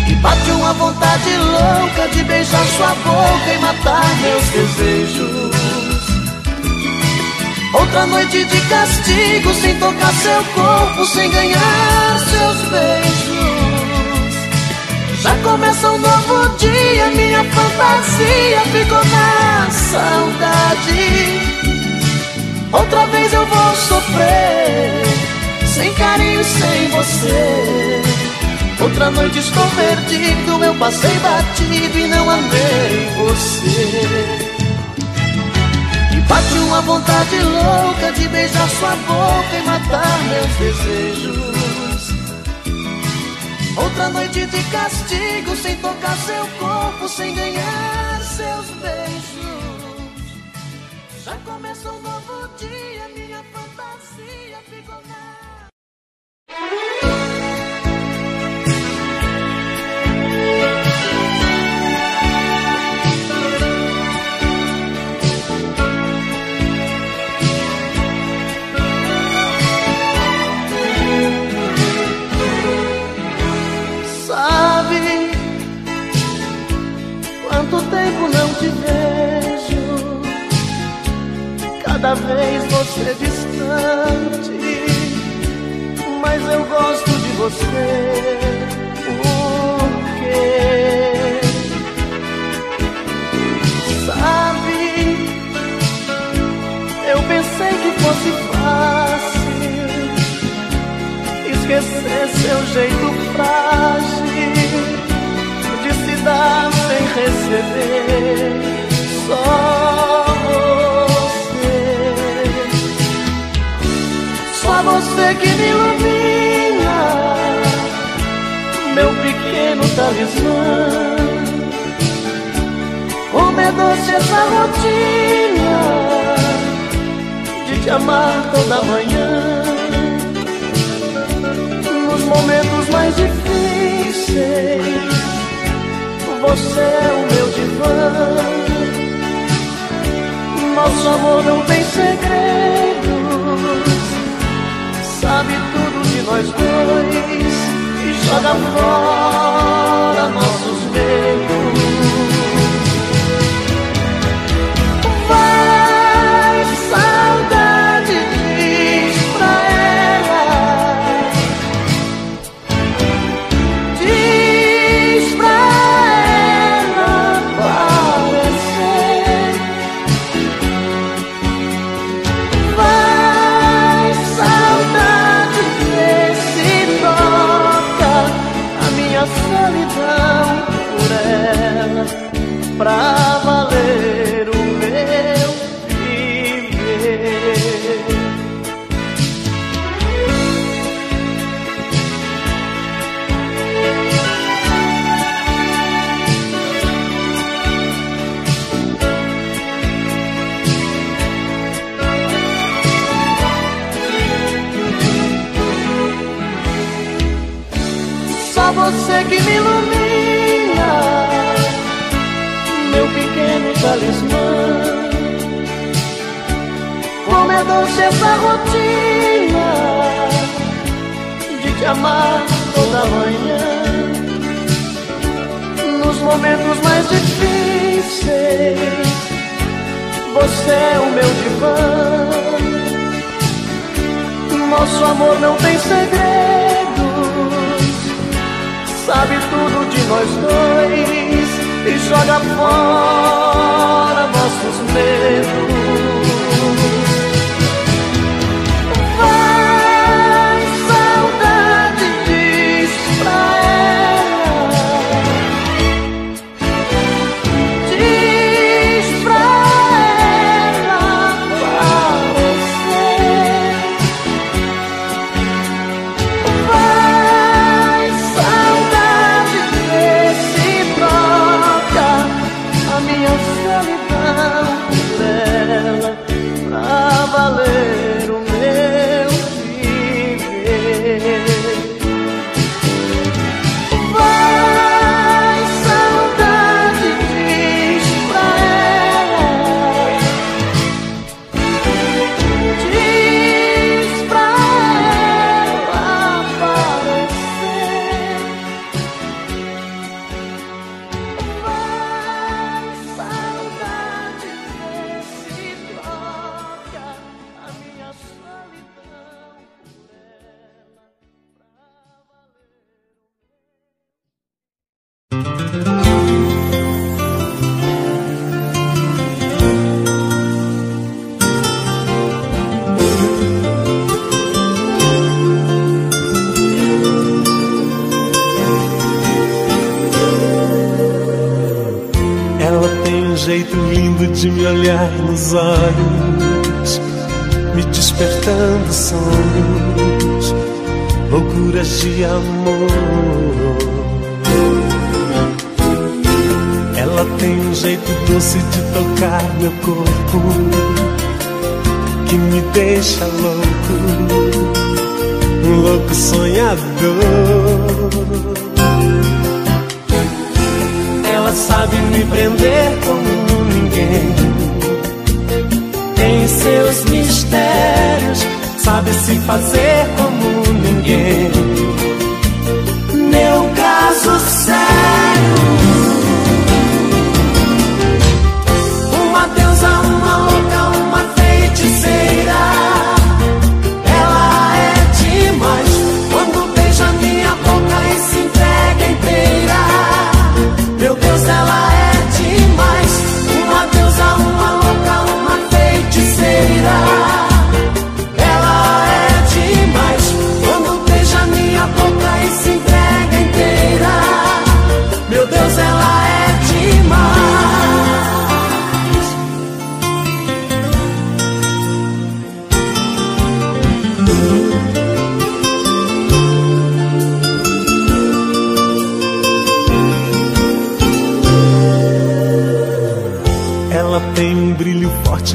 E bate uma vontade louca de beijar sua boca e matar meus desejos. Outra noite de castigo, sem tocar seu corpo, sem ganhar seus beijos. Já começa um novo dia, minha fantasia ficou na saudade. Outra vez eu vou sofrer, sem carinho, sem você. Outra noite estou perdido, eu passei batido e não amei você. Bate uma vontade louca de beijar sua boca e matar meus desejos. Outra noite de castigo, sem tocar seu corpo, sem ganhar seus beijos. Já começa um novo dia, cada vez você distante, mas eu gosto de você. Por quê? Sabe, eu pensei que fosse fácil esquecer seu jeito frágil dar sem receber. Você que me ilumina, meu pequeno talismã. Como é doce essa rotina de te amar toda manhã. Nos momentos mais difíceis você é o meu divã. Nosso amor não tem segredos, sabe tudo de nós dois e joga fora nossos medos. Doce essa rotina de te amar toda manhã. Nos momentos mais difíceis, você é o meu divã. Nosso amor não tem segredo sabe tudo de nós dois e joga fora nossos medos. De me olhar nos olhos, me despertando sonhos, loucuras de amor. Ela tem um jeito doce de tocar meu corpo, que me deixa louco, um louco sonhador sabe me prender como ninguém. Tem seus mistérios, sabe se fazer como ninguém. Meu caso sério.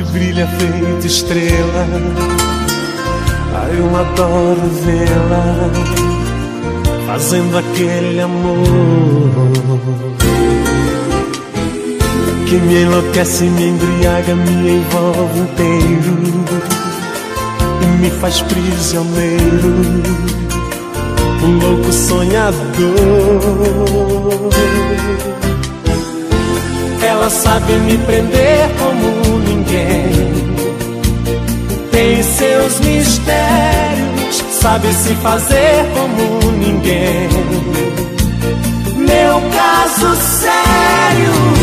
Brilha feito estrela. Ai, eu adoro vê-la fazendo aquele amor que me enlouquece, me embriaga, me envolve inteiro e me faz prisioneiro, um louco sonhador. Ela sabe me prender como ninguém. Tem seus mistérios, sabe se fazer como ninguém. Meu caso sério.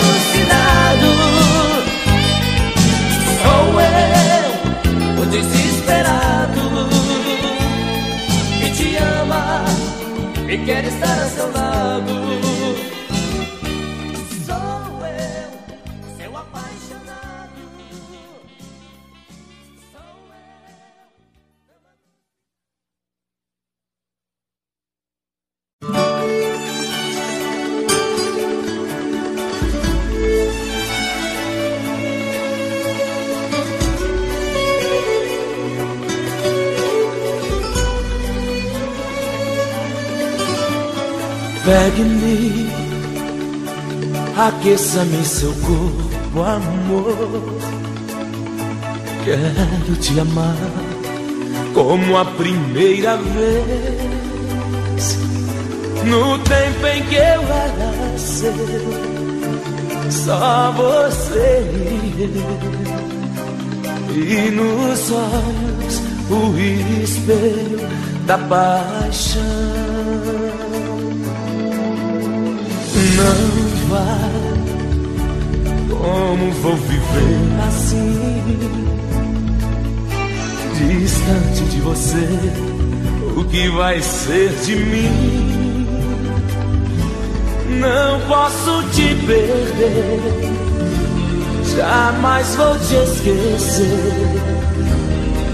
alucinado. Sou eu, o desesperado, que te ama e quer estar a seu lado. Pegue-me, aqueça-me seu corpo, amor. Quero te amar como a primeira vez. No tempo em que eu era seu, só você e eu. E nos olhos o espelho da paixão. Não vai, como vou viver assim, distante de você? O que vai ser de mim? Não posso te perder, jamais vou te esquecer.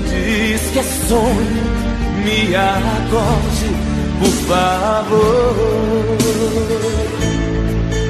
Diz que é sonho, me acorde, por favor.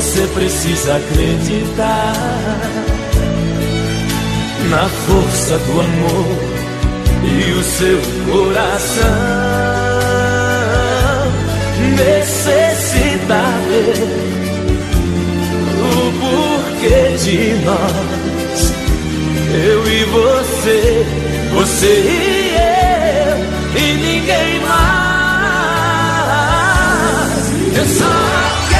você precisa acreditar na força do amor e o seu coração necessita ver porquê de nós. Eu e você, você e eu, e ninguém mais. Eu só escutar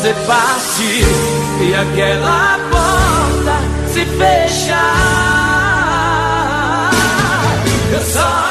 Você parte e aquela porta se fecha. Eu só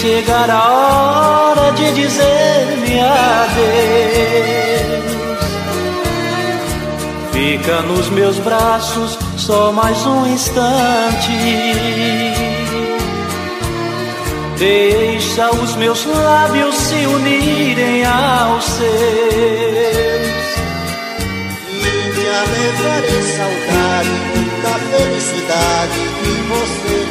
chegar a hora de dizer-me adeus. Fica nos meus braços só mais um instante. Deixa os meus lábios se unirem aos seus. e te alegrarei saudade da felicidade que você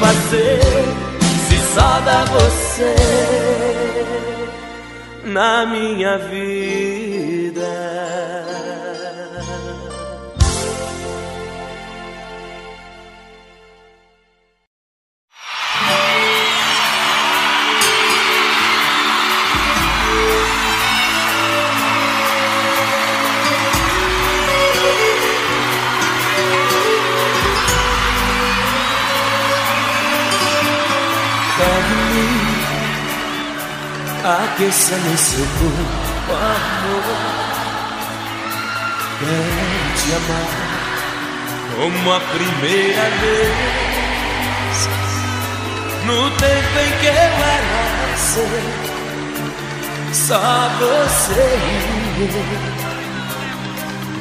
fazer se só dá você na minha vida? Aqueça no seu corpo, amor. Quero te amar como a primeira vez. No tempo em que eu era seu, só você e eu.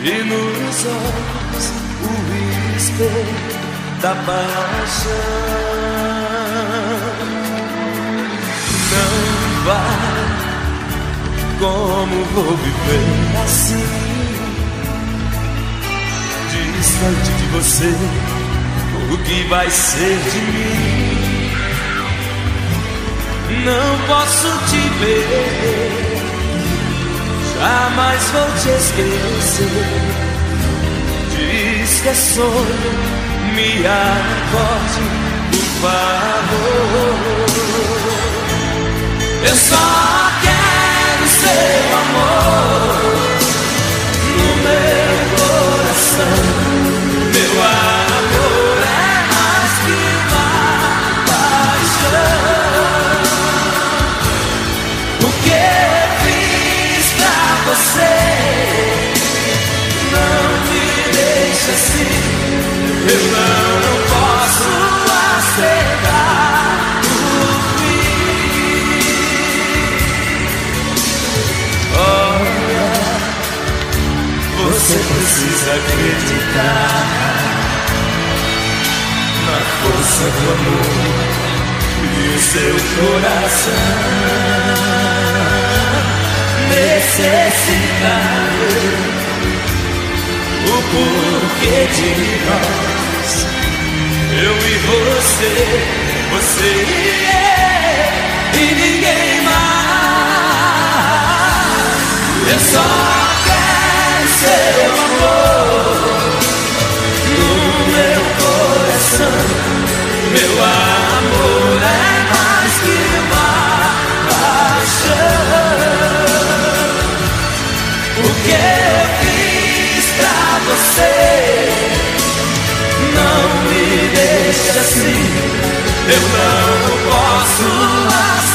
E nos olhos whisper da paixão. Como vou viver assim? Distante de você, o que vai ser de mim? Não posso te ver, jamais vou te esquecer diz que é sonho, me acorde, por favor. Eu só quero seu amor no meu coração, meu amor é mais que uma paixão. O que eu fiz pra você? assim. Eu não posso precisa acreditar na força do amor e seu coração. Necessitar o porquê de nós. Eu e você, você e eu, e ninguém mais. Eu só quero seu meu coração. Meu amor é mais que uma paixão. O que eu você não me deixe assim. Eu não posso aceitar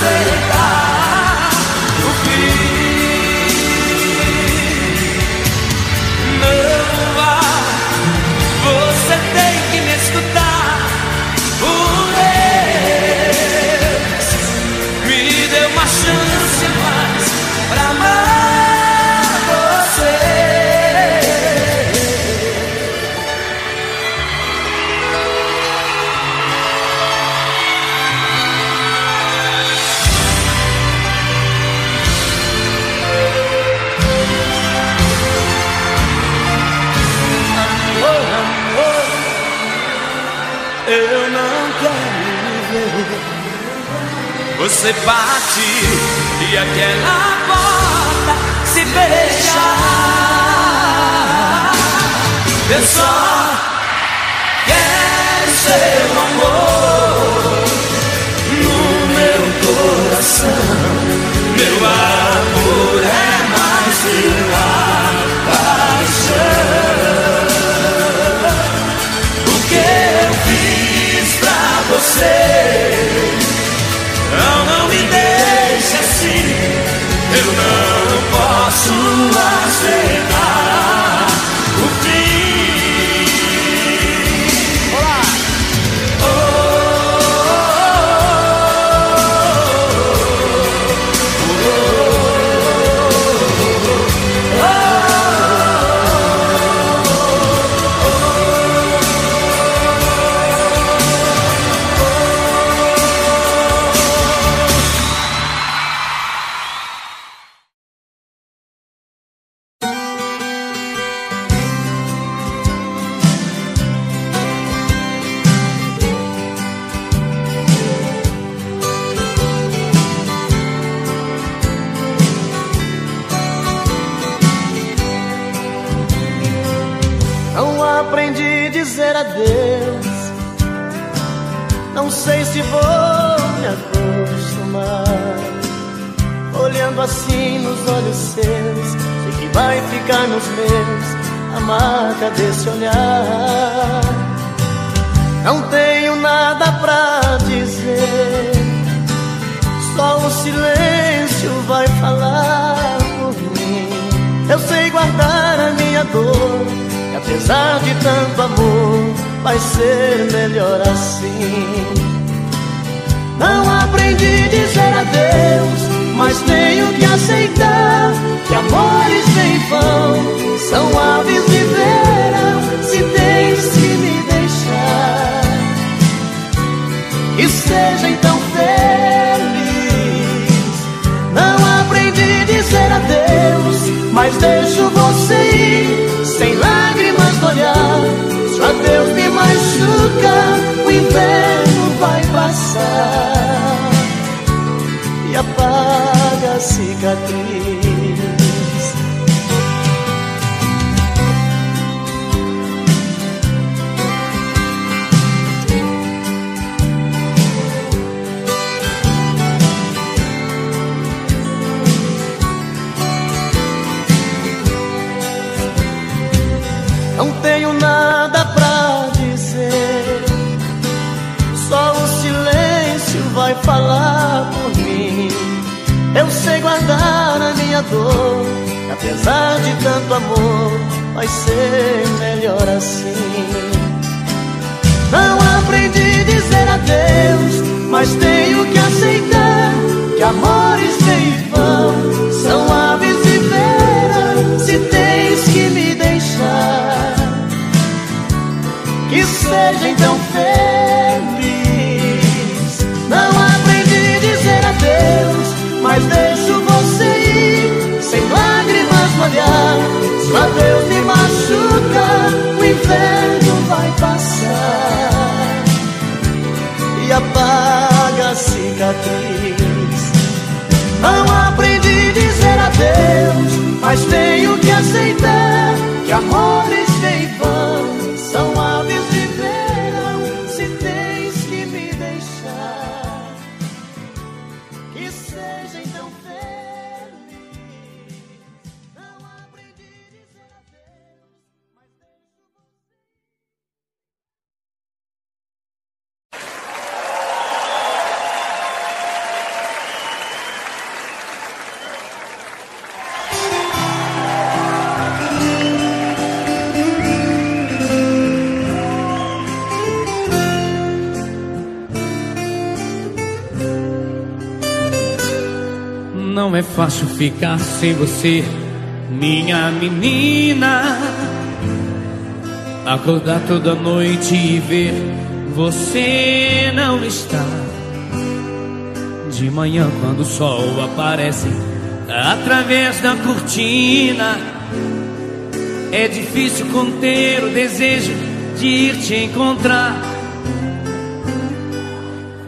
Você bate e aquela porta se fecha. Eu só quero seu amor no meu coração. Meu amor aprendi a dizer adeus. Não sei se vou me acostumar. Olhando assim nos olhos seus, sei que vai ficar nos meus a marca desse olhar. Não tenho nada pra dizer, só o silêncio vai falar por mim. Eu sei guardar a minha dor, Apesar de tanto amor, vai ser melhor assim. Não aprendi a dizer adeus, mas tenho que aceitar que amores vêm vão, são aves de verão. Se tens que me deixar, e seja então feliz. Não aprendi a dizer adeus, mas deixo você ir sem lágrimas no olhar. Se adeus me machuca, o inverno vai passar e apaga a cicatriz. Não tenho nada pra dizer, só o silêncio vai falar por mim. Eu sei guardar a minha dor, e apesar de tanto amor, vai ser melhor assim. Não aprendi a dizer adeus, mas tenho que aceitar que amores que vão são aves seja então feliz. Não aprendi a dizer adeus, mas deixo você ir sem lágrimas no olhar. Se o adeus me machuca, o inverno vai passar e apaga a cicatriz. Não aprendi a dizer adeus, mas tenho que aceitar que amores vêm e vão são aves fácil ficar sem você, minha menina. Acordar toda noite e ver você não está. De manhã, quando o sol aparece através da cortina, é difícil conter o desejo de ir te encontrar.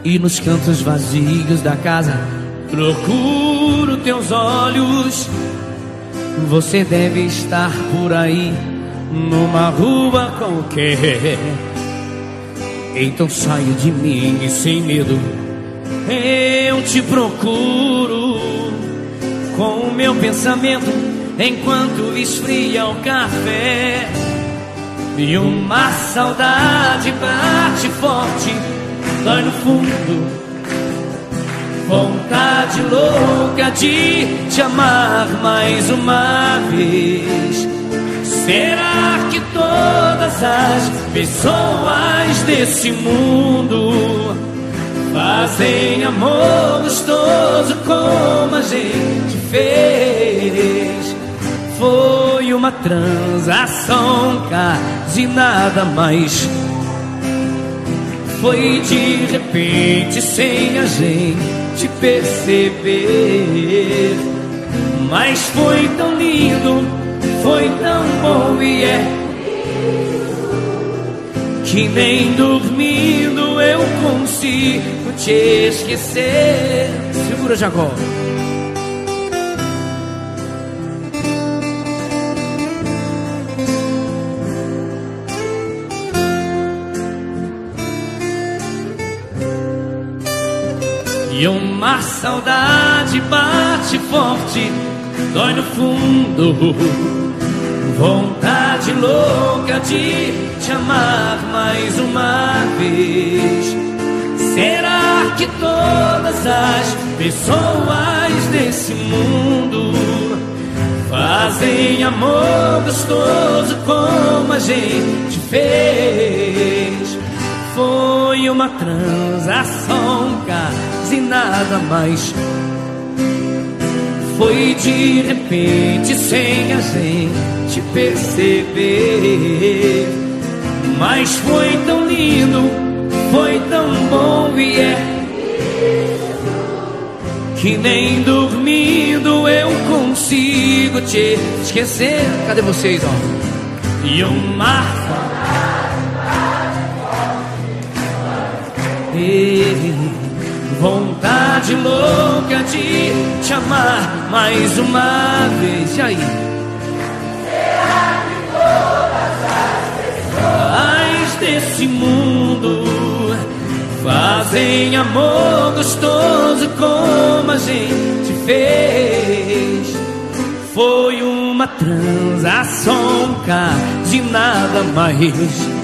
E nos cantos vazios da casa procuro teus olhos. Você deve estar por aí, numa rua qualquer. Então saio de mim e sem medo, eu te procuro. Com o meu pensamento, enquanto esfria o café. E uma saudade bate forte, dói no fundo. Vontade louca de te amar mais uma vez. Será que todas as pessoas desse mundo fazem amor gostoso como a gente fez? Foi uma transação quase nada mais. Foi de repente sem a gente perceber. Mas foi tão lindo, foi tão bom e é que nem dormindo eu consigo te esquecer. Segura, Jacó. E uma saudade bate forte, dói no fundo. Vontade louca de te amar mais uma vez. Será que todas as pessoas desse mundo fazem amor gostoso como a gente fez? Foi uma transação quase nada mais. Foi de repente sem a gente perceber. Mas foi tão lindo, foi tão bom e que nem dormindo eu consigo te esquecer. Cadê vocês, ó? E uma vontade louca de te amar mais uma vez. E aí? As desse mundo fazem amor gostoso como a gente fez. Foi uma transação de nada mais.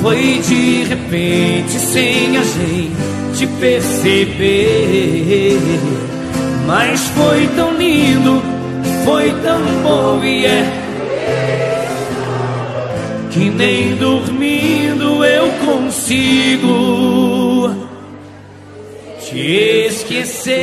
Foi de repente, sem a gente perceber. Mas foi tão lindo, foi tão bom e é que nem dormindo eu consigo te esquecer.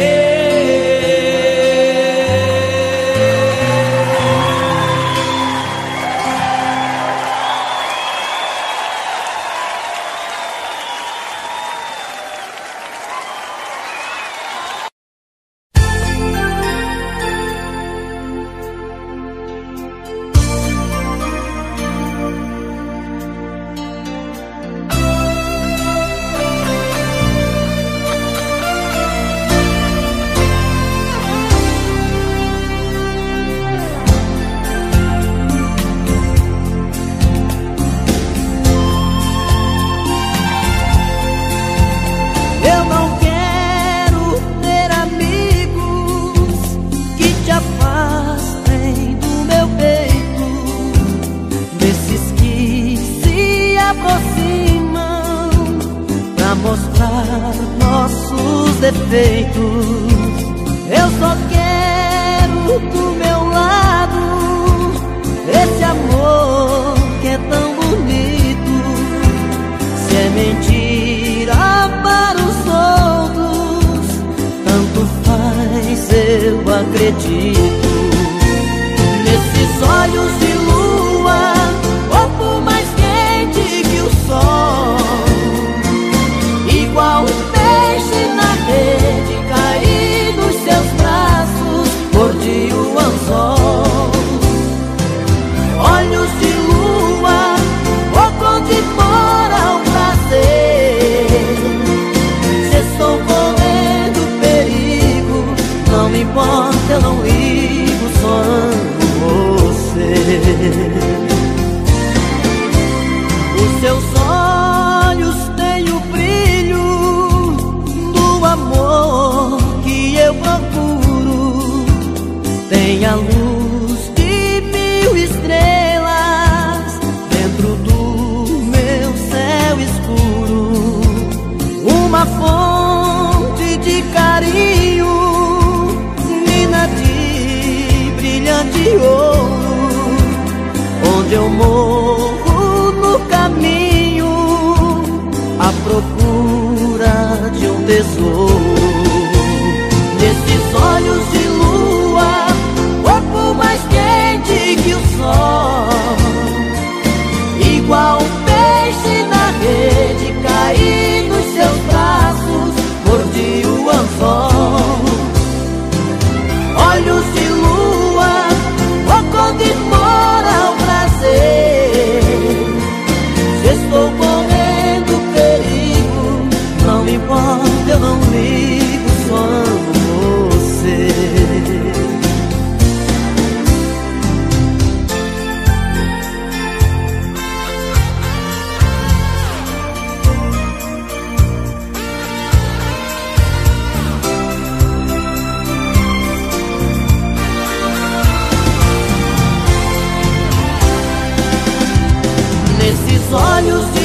olhos de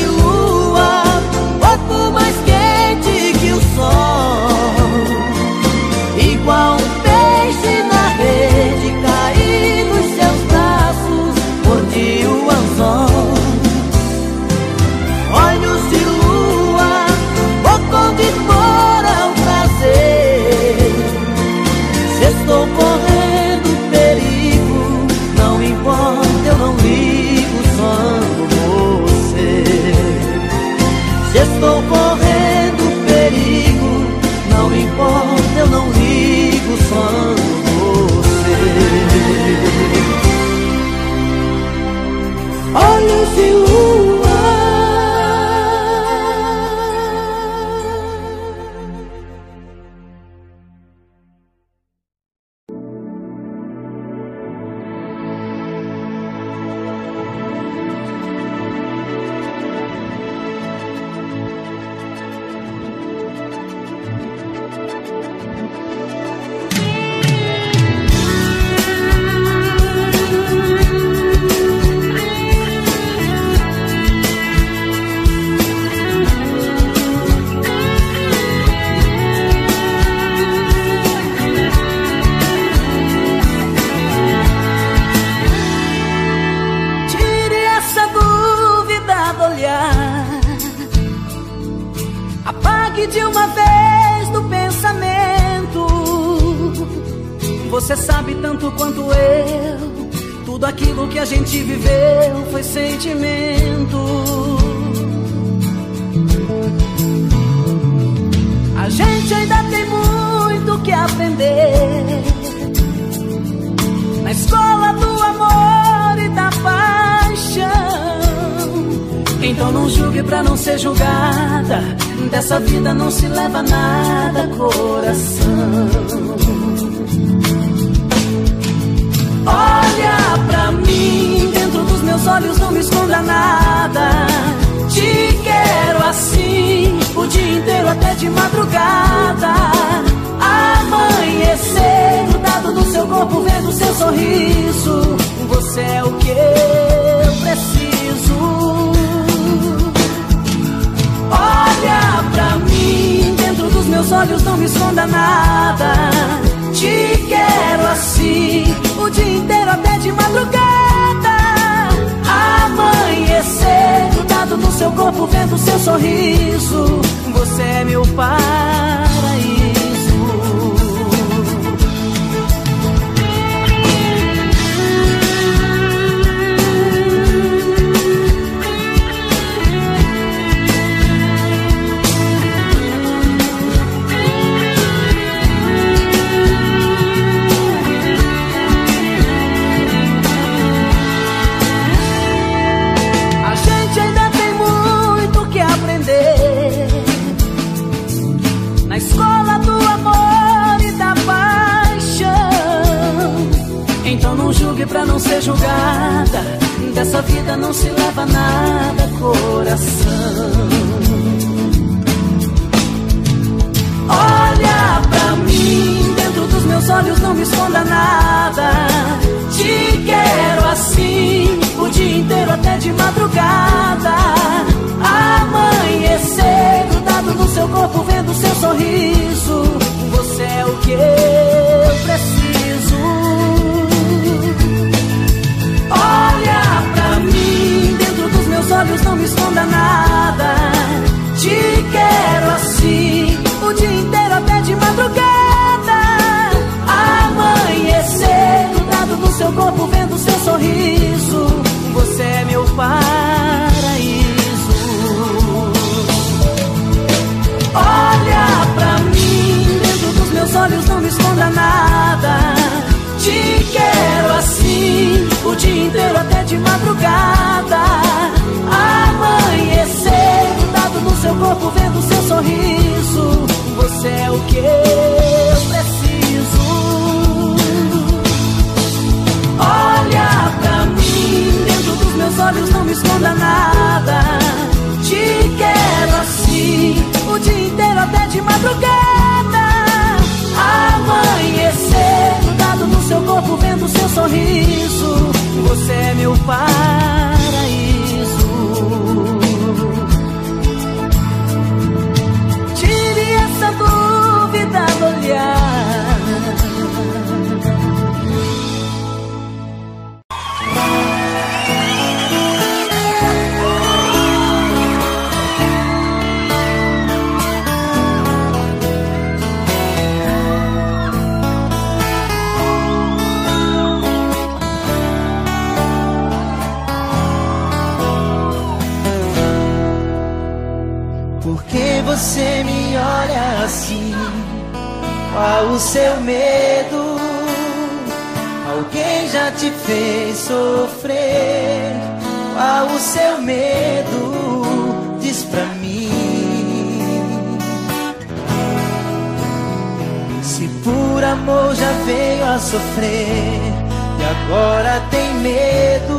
sofrer e agora tem medo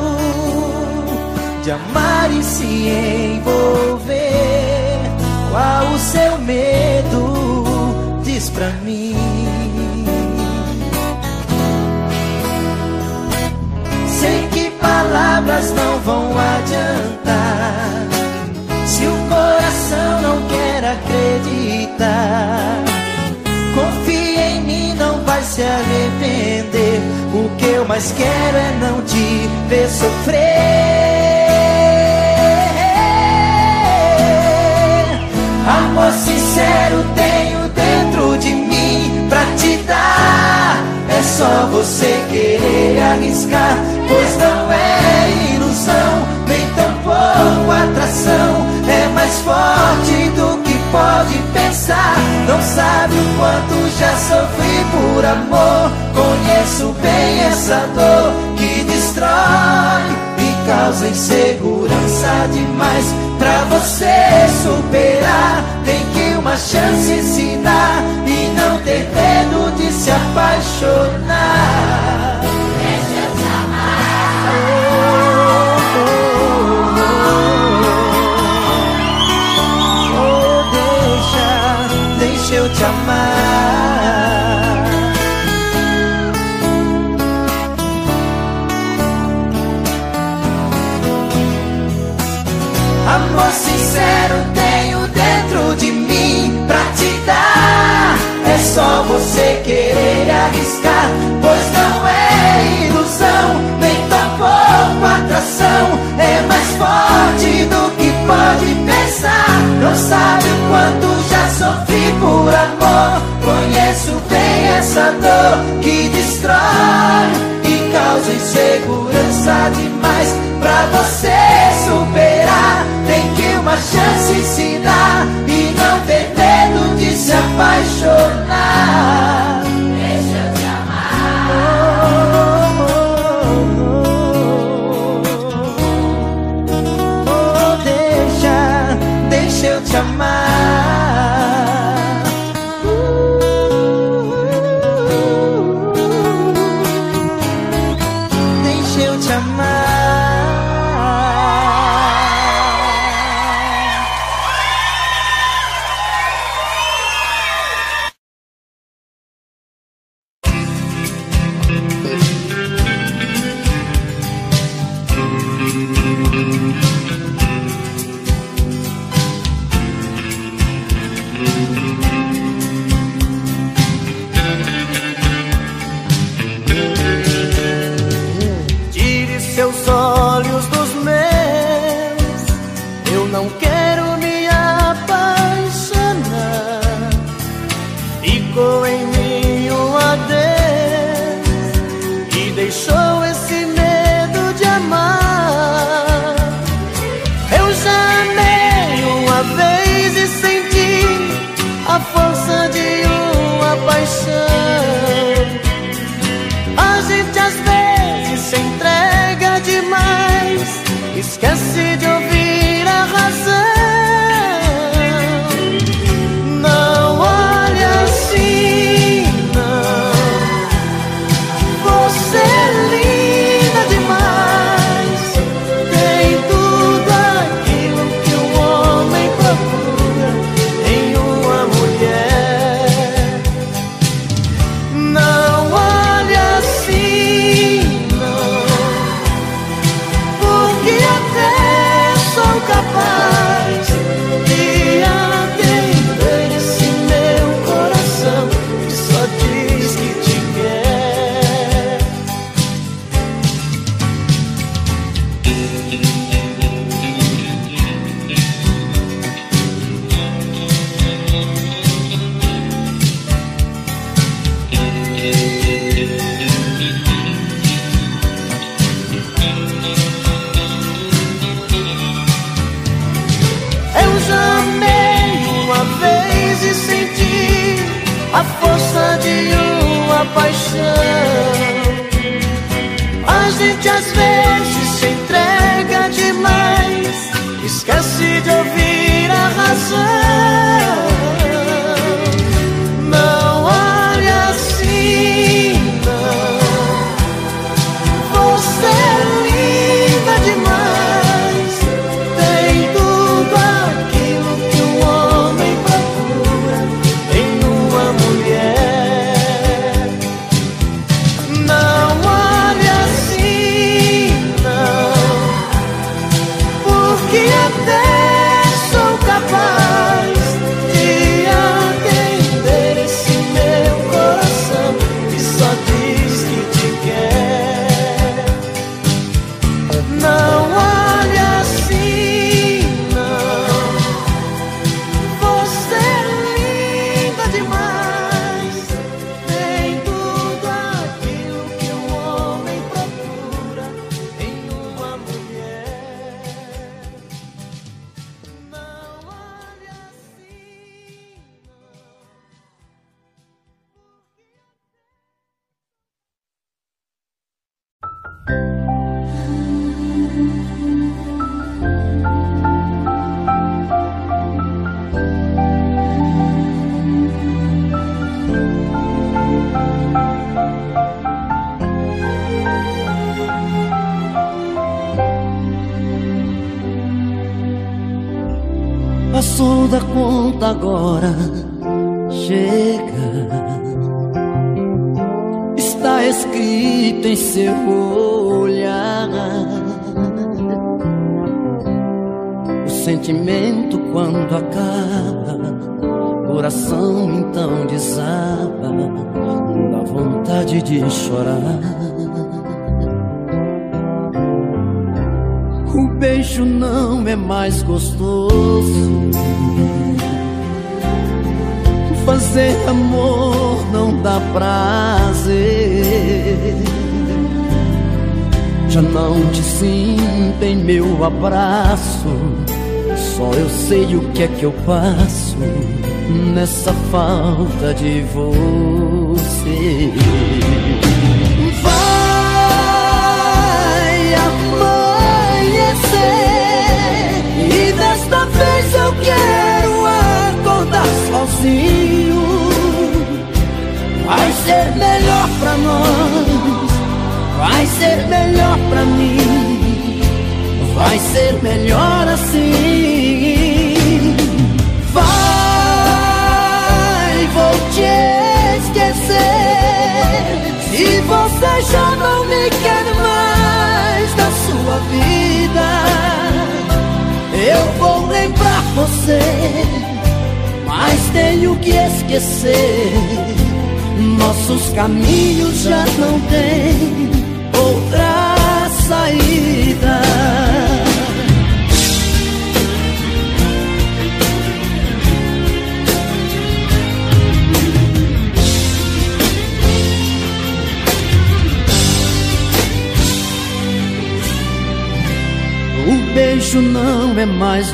de amar e se envolver. Qual o seu medo? Diz pra mim. Sei que palavras não vão adiantar se o coração não quer acreditar. se arrepender. O que eu mais quero é não te ver sofrer. Amor sincero tenho dentro de mim pra te dar. É só você querer arriscar, pois não é ilusão, nem tampouco atração. É mais forte pode pensar, não sabe o quanto já sofri por amor. Conheço bem essa dor que destrói e causa insegurança demais. Pra você superar, tem que uma chance ensinar e não ter medo de se apaixonar. amor sincero tenho dentro de mim pra te dar. É só você querer arriscar, pois não é ilusão, nem tampouco atração. É mais forte do que pode pensar. Não sabe o quanto já sofri por amor. Conheço bem essa dor que destrói e causa insegurança demais pra você. passo nessa falta de voo.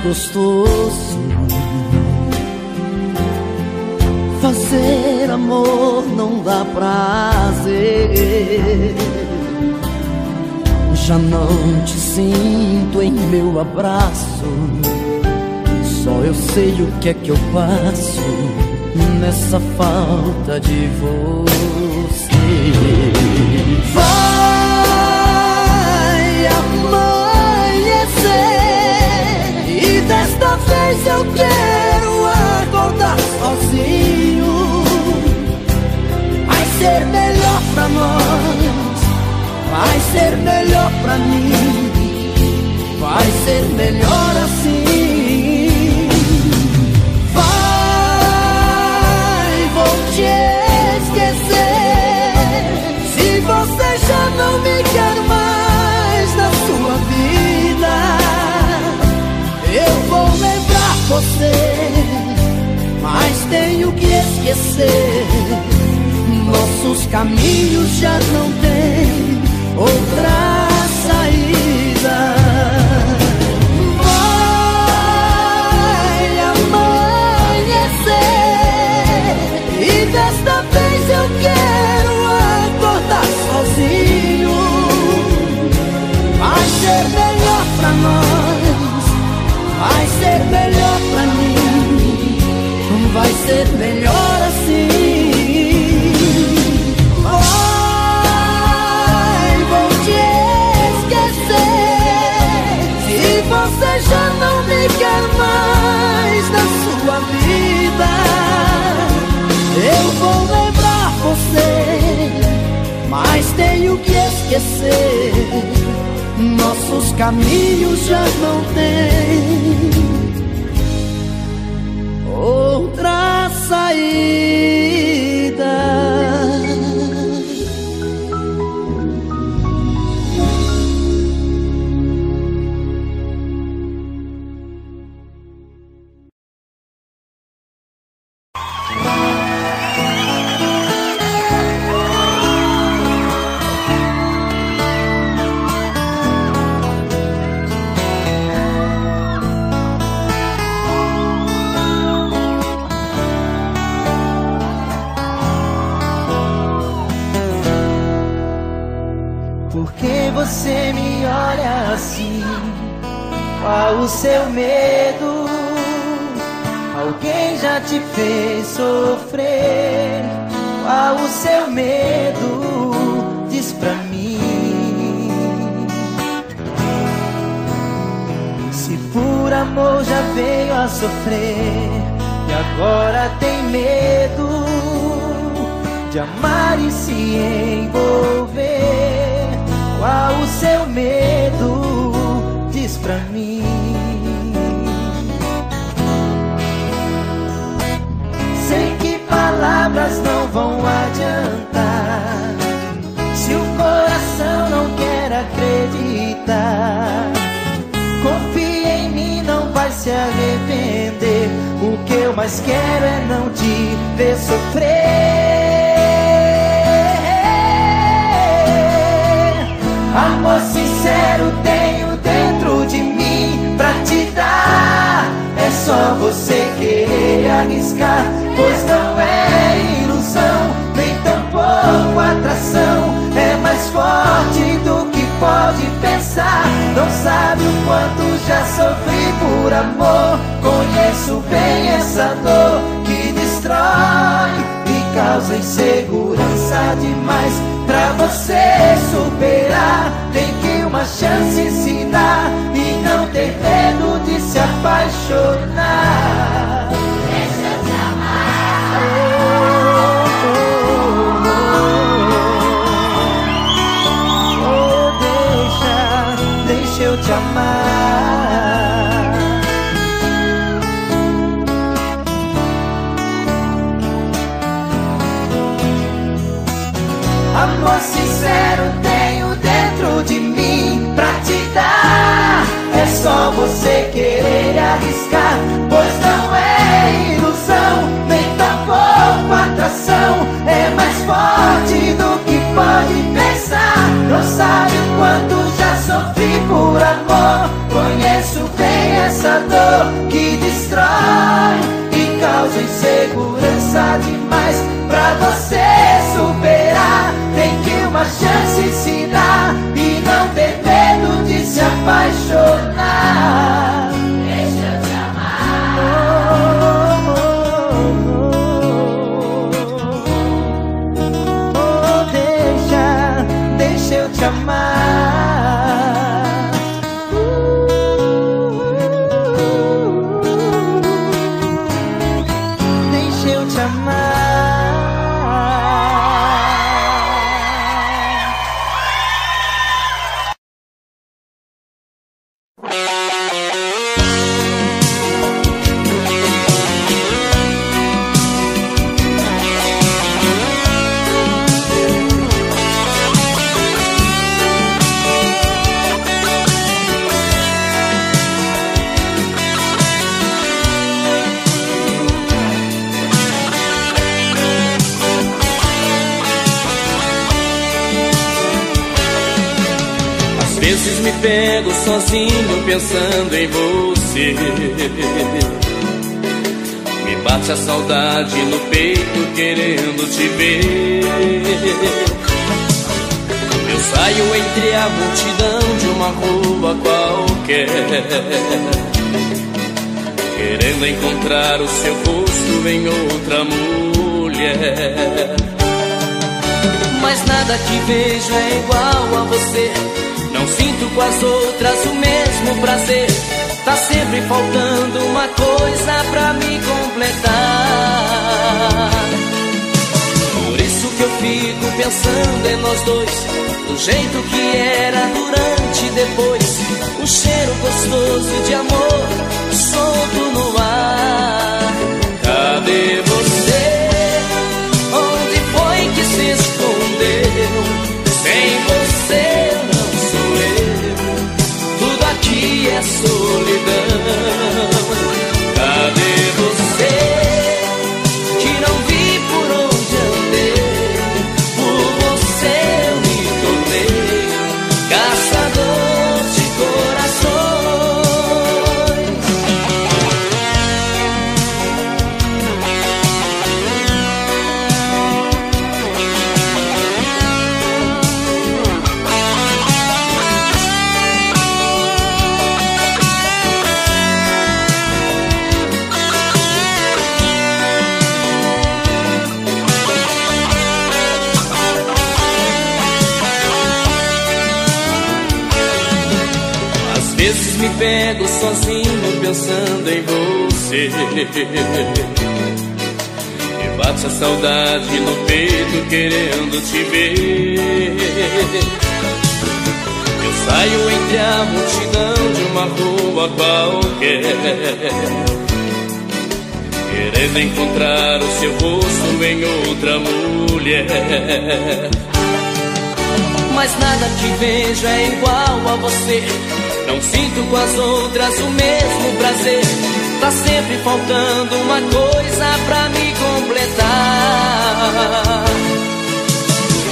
gostoso. Fazer amor não dá prazer. Já não te sinto em meu abraço. Só eu sei o que é que eu passo nessa falta de você. Vai! desta vez eu quero acordar sozinho. Vai ser melhor pra nós, vai ser melhor pra mim, vai ser melhor assim. você, mas tenho que esquecer. Nossos caminhos já não têm outra saída. esquecer. Nossos caminhos já não tem outra saída. vezes me pego sozinho pensando em você. Me bate a saudade no peito querendo te ver. Eu saio entre a multidão de uma rua qualquer. Querendo encontrar o seu rosto em outra mulher. Mas nada que vejo é igual a você não sinto com as outras o mesmo prazer. Tá sempre faltando uma coisa pra me completar. Por isso que eu fico pensando em nós dois, do jeito que era durante e depois. Um cheiro gostoso de amor solto no ar. Cadê você? Onde foi que se escondeu? Sem você noite é solidão. Pego sozinho pensando em você. E bate a saudade no peito querendo te ver. Eu saio entre a multidão de uma rua qualquer. Querendo encontrar o seu rosto em outra mulher mas nada que vejo é igual a você. Não sinto com as outras o mesmo prazer. Tá sempre faltando uma coisa pra me completar.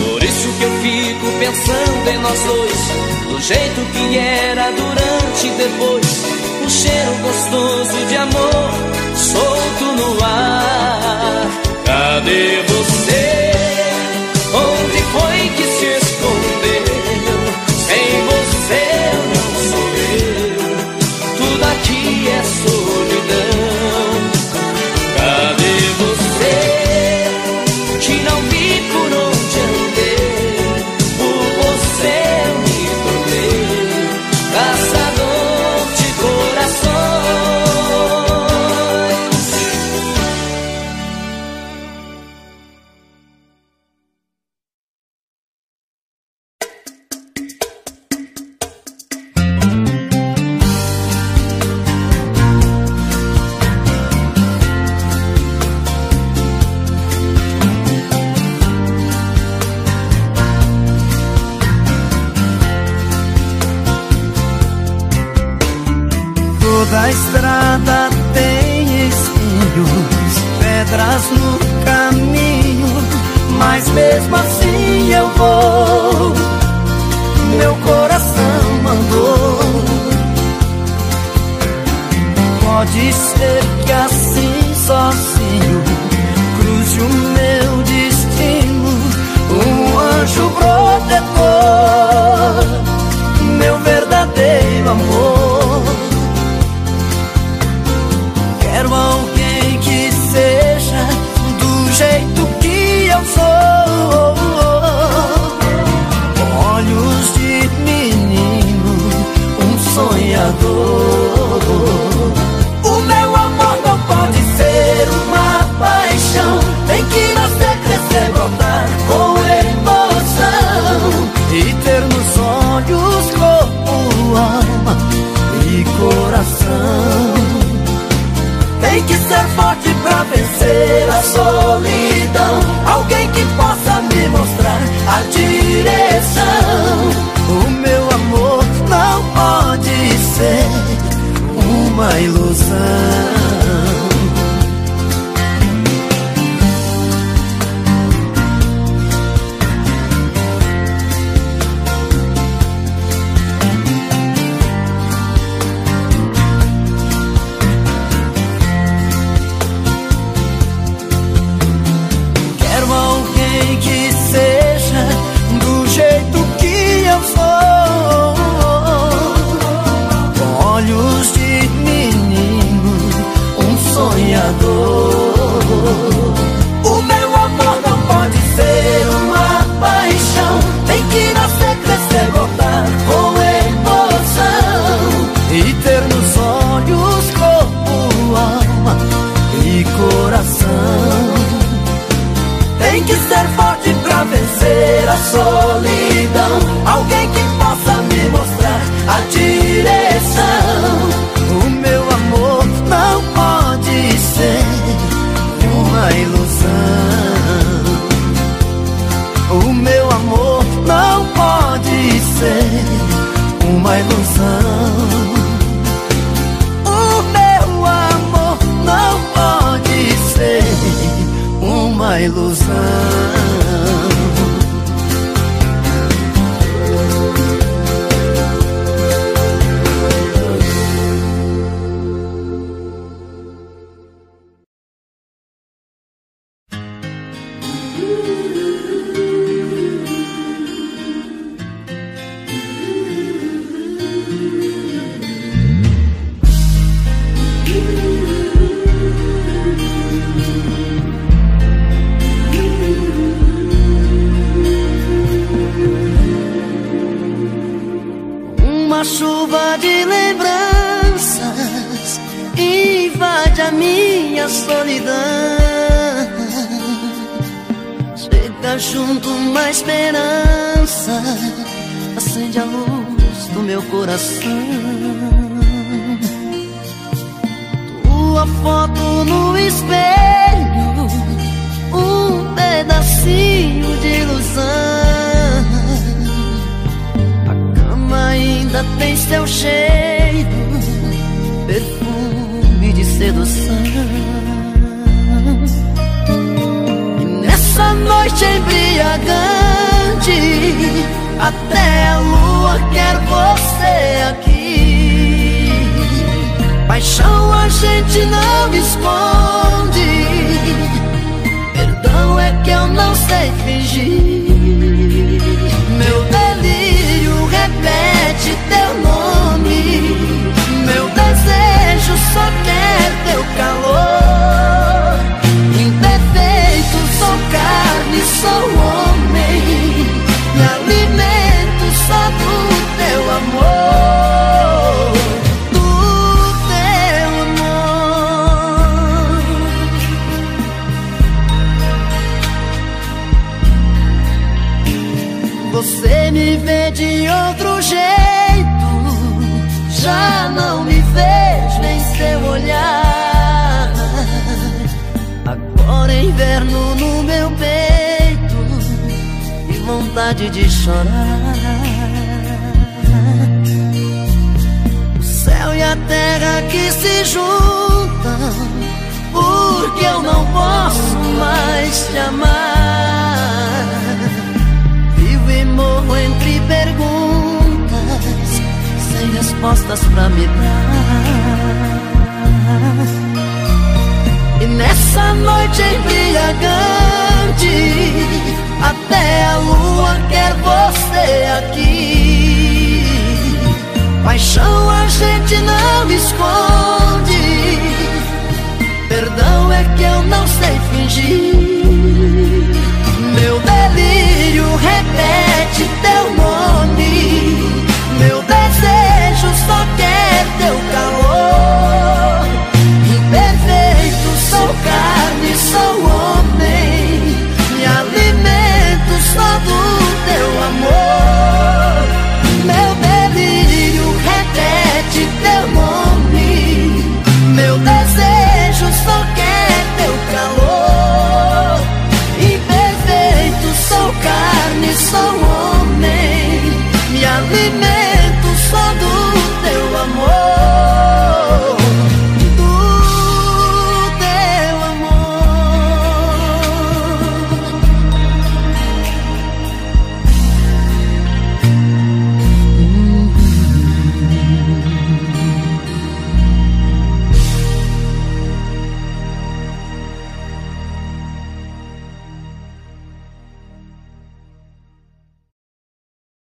Por isso que eu fico pensando em nós dois, do jeito que era durante e depois. O cheiro gostoso de amor solto no ar. Cadê você? Onde foi que se